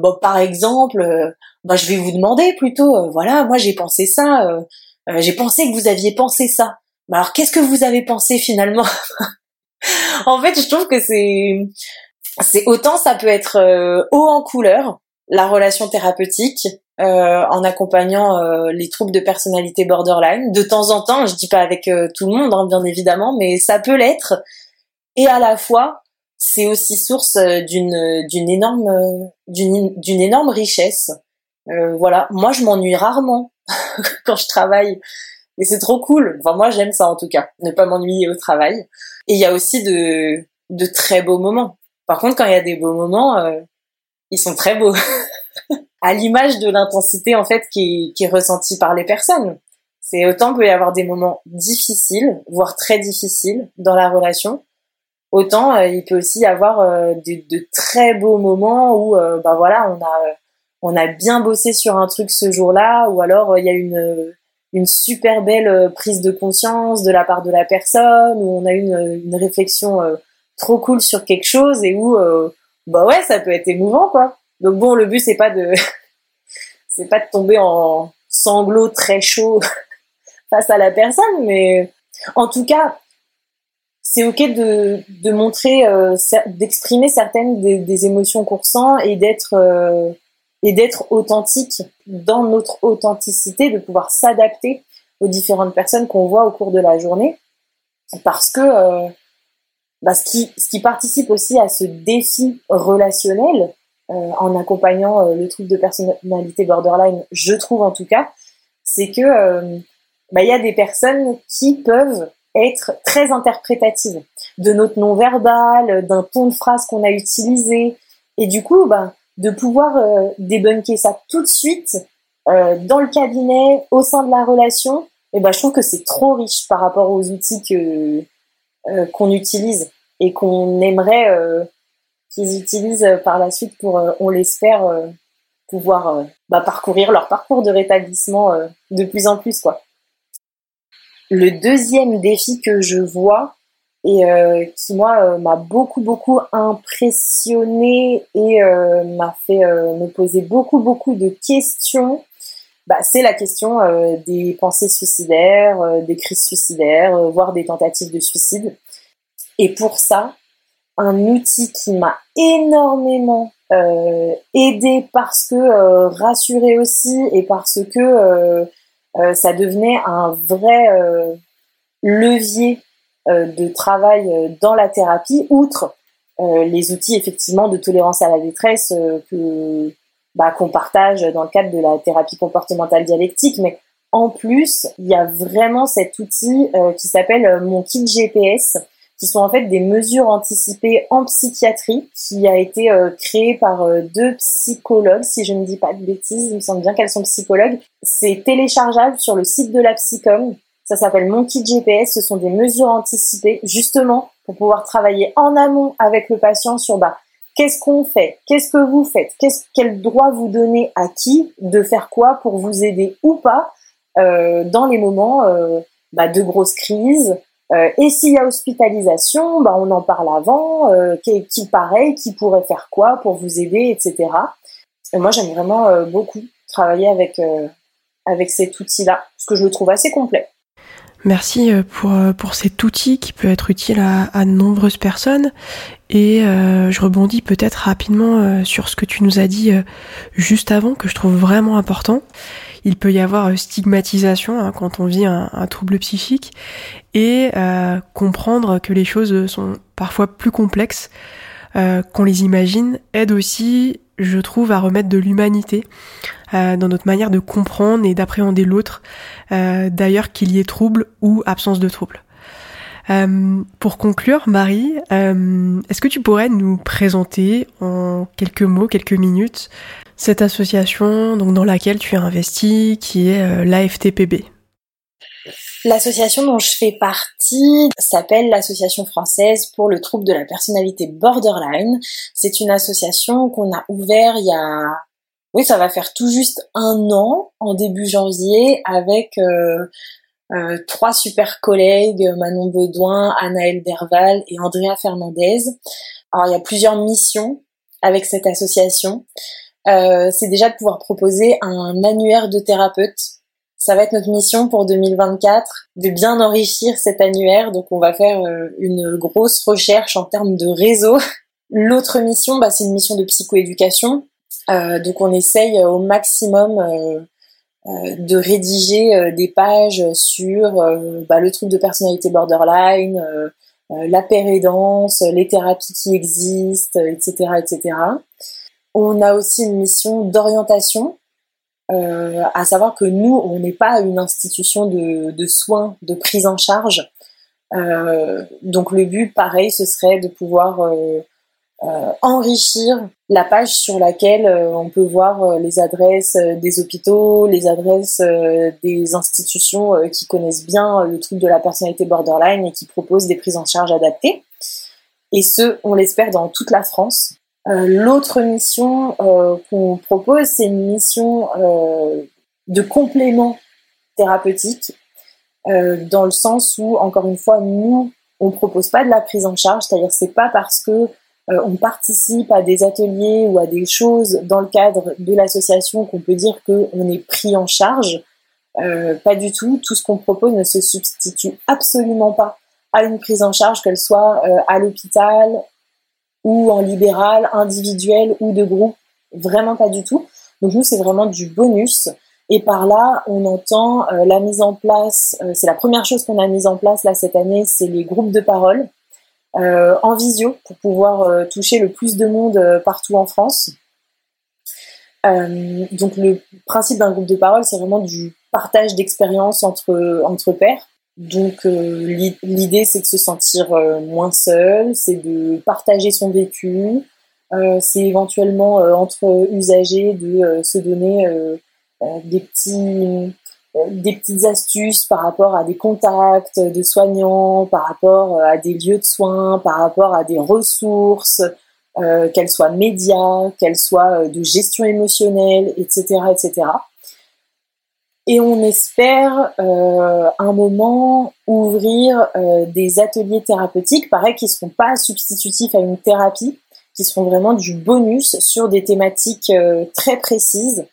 bon par exemple bah, je vais vous demander plutôt, euh, voilà, moi j'ai pensé ça, euh, euh, j'ai pensé que vous aviez pensé ça. Bah, alors qu'est-ce que vous avez pensé finalement En fait, je trouve que c'est, c'est autant ça peut être haut en couleur la relation thérapeutique en accompagnant les troubles de personnalité borderline. De temps en temps, je dis pas avec tout le monde, hein, bien évidemment, mais ça peut l'être. Et à la fois, c'est aussi source d'une d'une énorme d'une d'une énorme richesse. voilà, moi je m'ennuie rarement quand je travaille et c'est trop cool. Enfin moi j'aime ça en tout cas, ne pas m'ennuyer au travail. Et il y a aussi de de très beaux moments. Par contre quand il y a des beaux moments, ils sont très beaux. à l'image de l'intensité en fait qui, qui est ressentie par les personnes. C'est autant peut y avoir des moments difficiles, voire très difficiles dans la relation, autant euh, il peut aussi y avoir euh, de, de, très beaux moments où euh, bah voilà on a on a bien bossé sur un truc ce jour-là, ou alors il y a une une super belle prise de conscience de la part de la personne, où on a une, une réflexion trop cool sur quelque chose et où bah ouais ça peut être émouvant quoi. Donc bon, le but c'est pas de c'est pas de tomber en sanglots très chauds face à la personne, mais en tout cas, c'est ok de, de montrer, euh, d'exprimer certaines des, émotions qu'on ressent et d'être euh, et d'être authentique dans notre authenticité, de pouvoir s'adapter aux différentes personnes qu'on voit au cours de la journée, parce que euh, bah, ce, qui, ce qui participe aussi à ce défi relationnel, euh, en accompagnant euh, le trouble de personnalité borderline, je trouve en tout cas, c'est que euh, bah, il y a des personnes qui peuvent être très interprétatives de notre non-verbal, d'un ton de phrase qu'on a utilisé, et du coup, bah, de pouvoir débunker ça tout de suite dans le cabinet, au sein de la relation, et bah, je trouve que c'est trop riche par rapport aux outils que qu'on utilise et qu'on aimerait qu'ils utilisent euh, par la suite pour, euh, on l'espère, euh, pouvoir bah, parcourir leur parcours de rétablissement de plus en plus. quoi. Le deuxième défi que je vois et qui moi m'a beaucoup beaucoup impressionné et m'a fait me poser beaucoup beaucoup de questions, bah, c'est la question des pensées suicidaires, des crises suicidaires, voire des tentatives de suicide. Et pour ça, un outil qui m'a énormément euh, aidé parce que euh, rassuré aussi et parce que euh, euh, ça devenait un vrai levier de travail dans la thérapie, outre les outils effectivement de tolérance à la détresse que bah, qu'on partage dans le cadre de la thérapie comportementale dialectique, mais en plus, il y a vraiment cet outil qui s'appelle mon kit GPS, qui sont en fait des mesures anticipées en psychiatrie, qui a été euh, créé par euh, deux psychologues, si je ne dis pas de bêtises, il me semble bien qu'elles sont psychologues. C'est téléchargeable sur le site de la Psycom. Ça s'appelle Mon Kit GPS. Ce sont des mesures anticipées, justement, pour pouvoir travailler en amont avec le patient sur bah, qu'est-ce qu'on fait, qu'est-ce que vous faites, qu'est-ce, quel droit vous donnez à qui de faire quoi pour vous aider ou pas euh, dans les moments euh, bah, de grosses crises, euh, et s'il y a hospitalisation, bah, on en parle avant, euh, qui, qui, pareil, qui pourrait faire quoi pour vous aider, etc. Et moi, j'aime vraiment euh, beaucoup travailler avec, avec cet outil-là, parce que je le trouve assez complet. Merci pour, pour cet outil qui peut être utile à, à de nombreuses personnes. Et je rebondis peut-être rapidement sur ce que tu nous as dit juste avant, que je trouve vraiment important il peut y avoir euh, stigmatisation hein, quand on vit un, trouble psychique et euh, comprendre que les choses sont parfois plus complexes euh, qu'on les imagine aide aussi, je trouve, à remettre de l'humanité dans notre manière de comprendre et d'appréhender l'autre, d'ailleurs qu'il y ait trouble ou absence de trouble. pour conclure, Marie, est-ce que tu pourrais nous présenter en quelques mots, quelques minutes, cette association donc dans laquelle tu as investi, qui est euh, l'AFTPB. L'association dont je fais partie s'appelle l'Association française pour le trouble de la personnalité borderline. C'est une association qu'on a ouvert il y a, oui, ça va faire tout juste un an, en début janvier, avec euh, euh, trois super collègues, Manon Baudouin, Anaël Derval et Andrea Fernandez. Alors il y a plusieurs missions avec cette association. Euh, c'est déjà de pouvoir proposer un annuaire de thérapeutes. Ça va être notre mission pour 2024, de bien enrichir cet annuaire. Donc on va faire euh, une grosse recherche en termes de réseau. L'autre mission, bah, c'est une mission de psychoéducation. Euh, donc on essaye au maximum euh, de rédiger des pages sur bah, le trouble de personnalité borderline, la pérédance, les thérapies qui existent, etc., etc. On a aussi une mission d'orientation, à savoir que nous, on n'est pas une institution de, soins, de prise en charge. donc le but, pareil, ce serait de pouvoir euh, enrichir la page sur laquelle euh, on peut voir euh, les adresses des hôpitaux, les adresses des institutions qui connaissent bien le trouble de la personnalité borderline et qui proposent des prises en charge adaptées. Et ce, on l'espère, dans toute la France. L'autre mission qu'on propose, c'est une mission de complément thérapeutique, dans le sens où, encore une fois, nous, on propose pas de la prise en charge, c'est-à-dire c'est pas parce que euh, on participe à des ateliers ou à des choses dans le cadre de l'association qu'on peut dire qu'on est pris en charge. Euh, pas du tout. Tout ce qu'on propose ne se substitue absolument pas à une prise en charge, qu'elle soit euh, à l'hôpital ou en libéral, individuel ou de groupe. Vraiment pas du tout. Donc nous, c'est vraiment du bonus. Et par là, on entend la mise en place, c'est la première chose qu'on a mise en place là cette année, c'est les groupes de parole. Euh, en visio pour pouvoir euh, toucher le plus de monde euh, partout en France. donc le principe d'un groupe de parole, c'est vraiment du partage d'expériences entre, entre pairs. Donc l'idée, c'est de se sentir moins seul, c'est de partager son vécu, c'est éventuellement entre usagers de se donner des petits euh, des petites astuces par rapport à des contacts de soignants, par rapport euh, à des lieux de soins, par rapport à des ressources, euh, qu'elles soient médias, qu'elles soient de gestion émotionnelle, etc., etc. Et on espère euh, un moment ouvrir des ateliers thérapeutiques, pareil, qui ne seront pas substitutifs à une thérapie, qui seront vraiment du bonus sur des thématiques très précises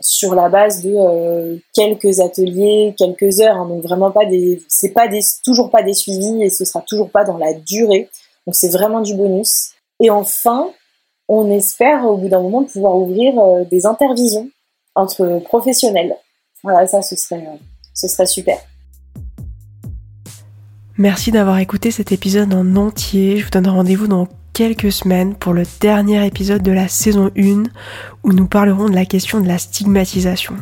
sur la base de euh, quelques ateliers, quelques heures. Hein, donc vraiment pas des, c'est pas des, toujours pas des suivis et ce sera toujours pas dans la durée. Donc c'est vraiment du bonus. Et enfin, on espère au bout d'un moment pouvoir ouvrir euh, des intervisions entre professionnels. Voilà, ça ce serait, euh, ce serait super. Merci d'avoir écouté cet épisode en entier. Je vous donne rendez-vous dans quelques semaines pour le dernier épisode de la saison 1 où nous parlerons de la question de la stigmatisation.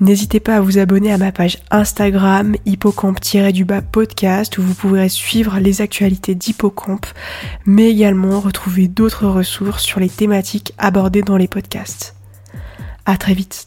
N'hésitez pas à vous abonner à ma page Instagram hippocampe-du-bas podcast où vous pourrez suivre les actualités d'Hippocampe mais également retrouver d'autres ressources sur les thématiques abordées dans les podcasts. À très vite.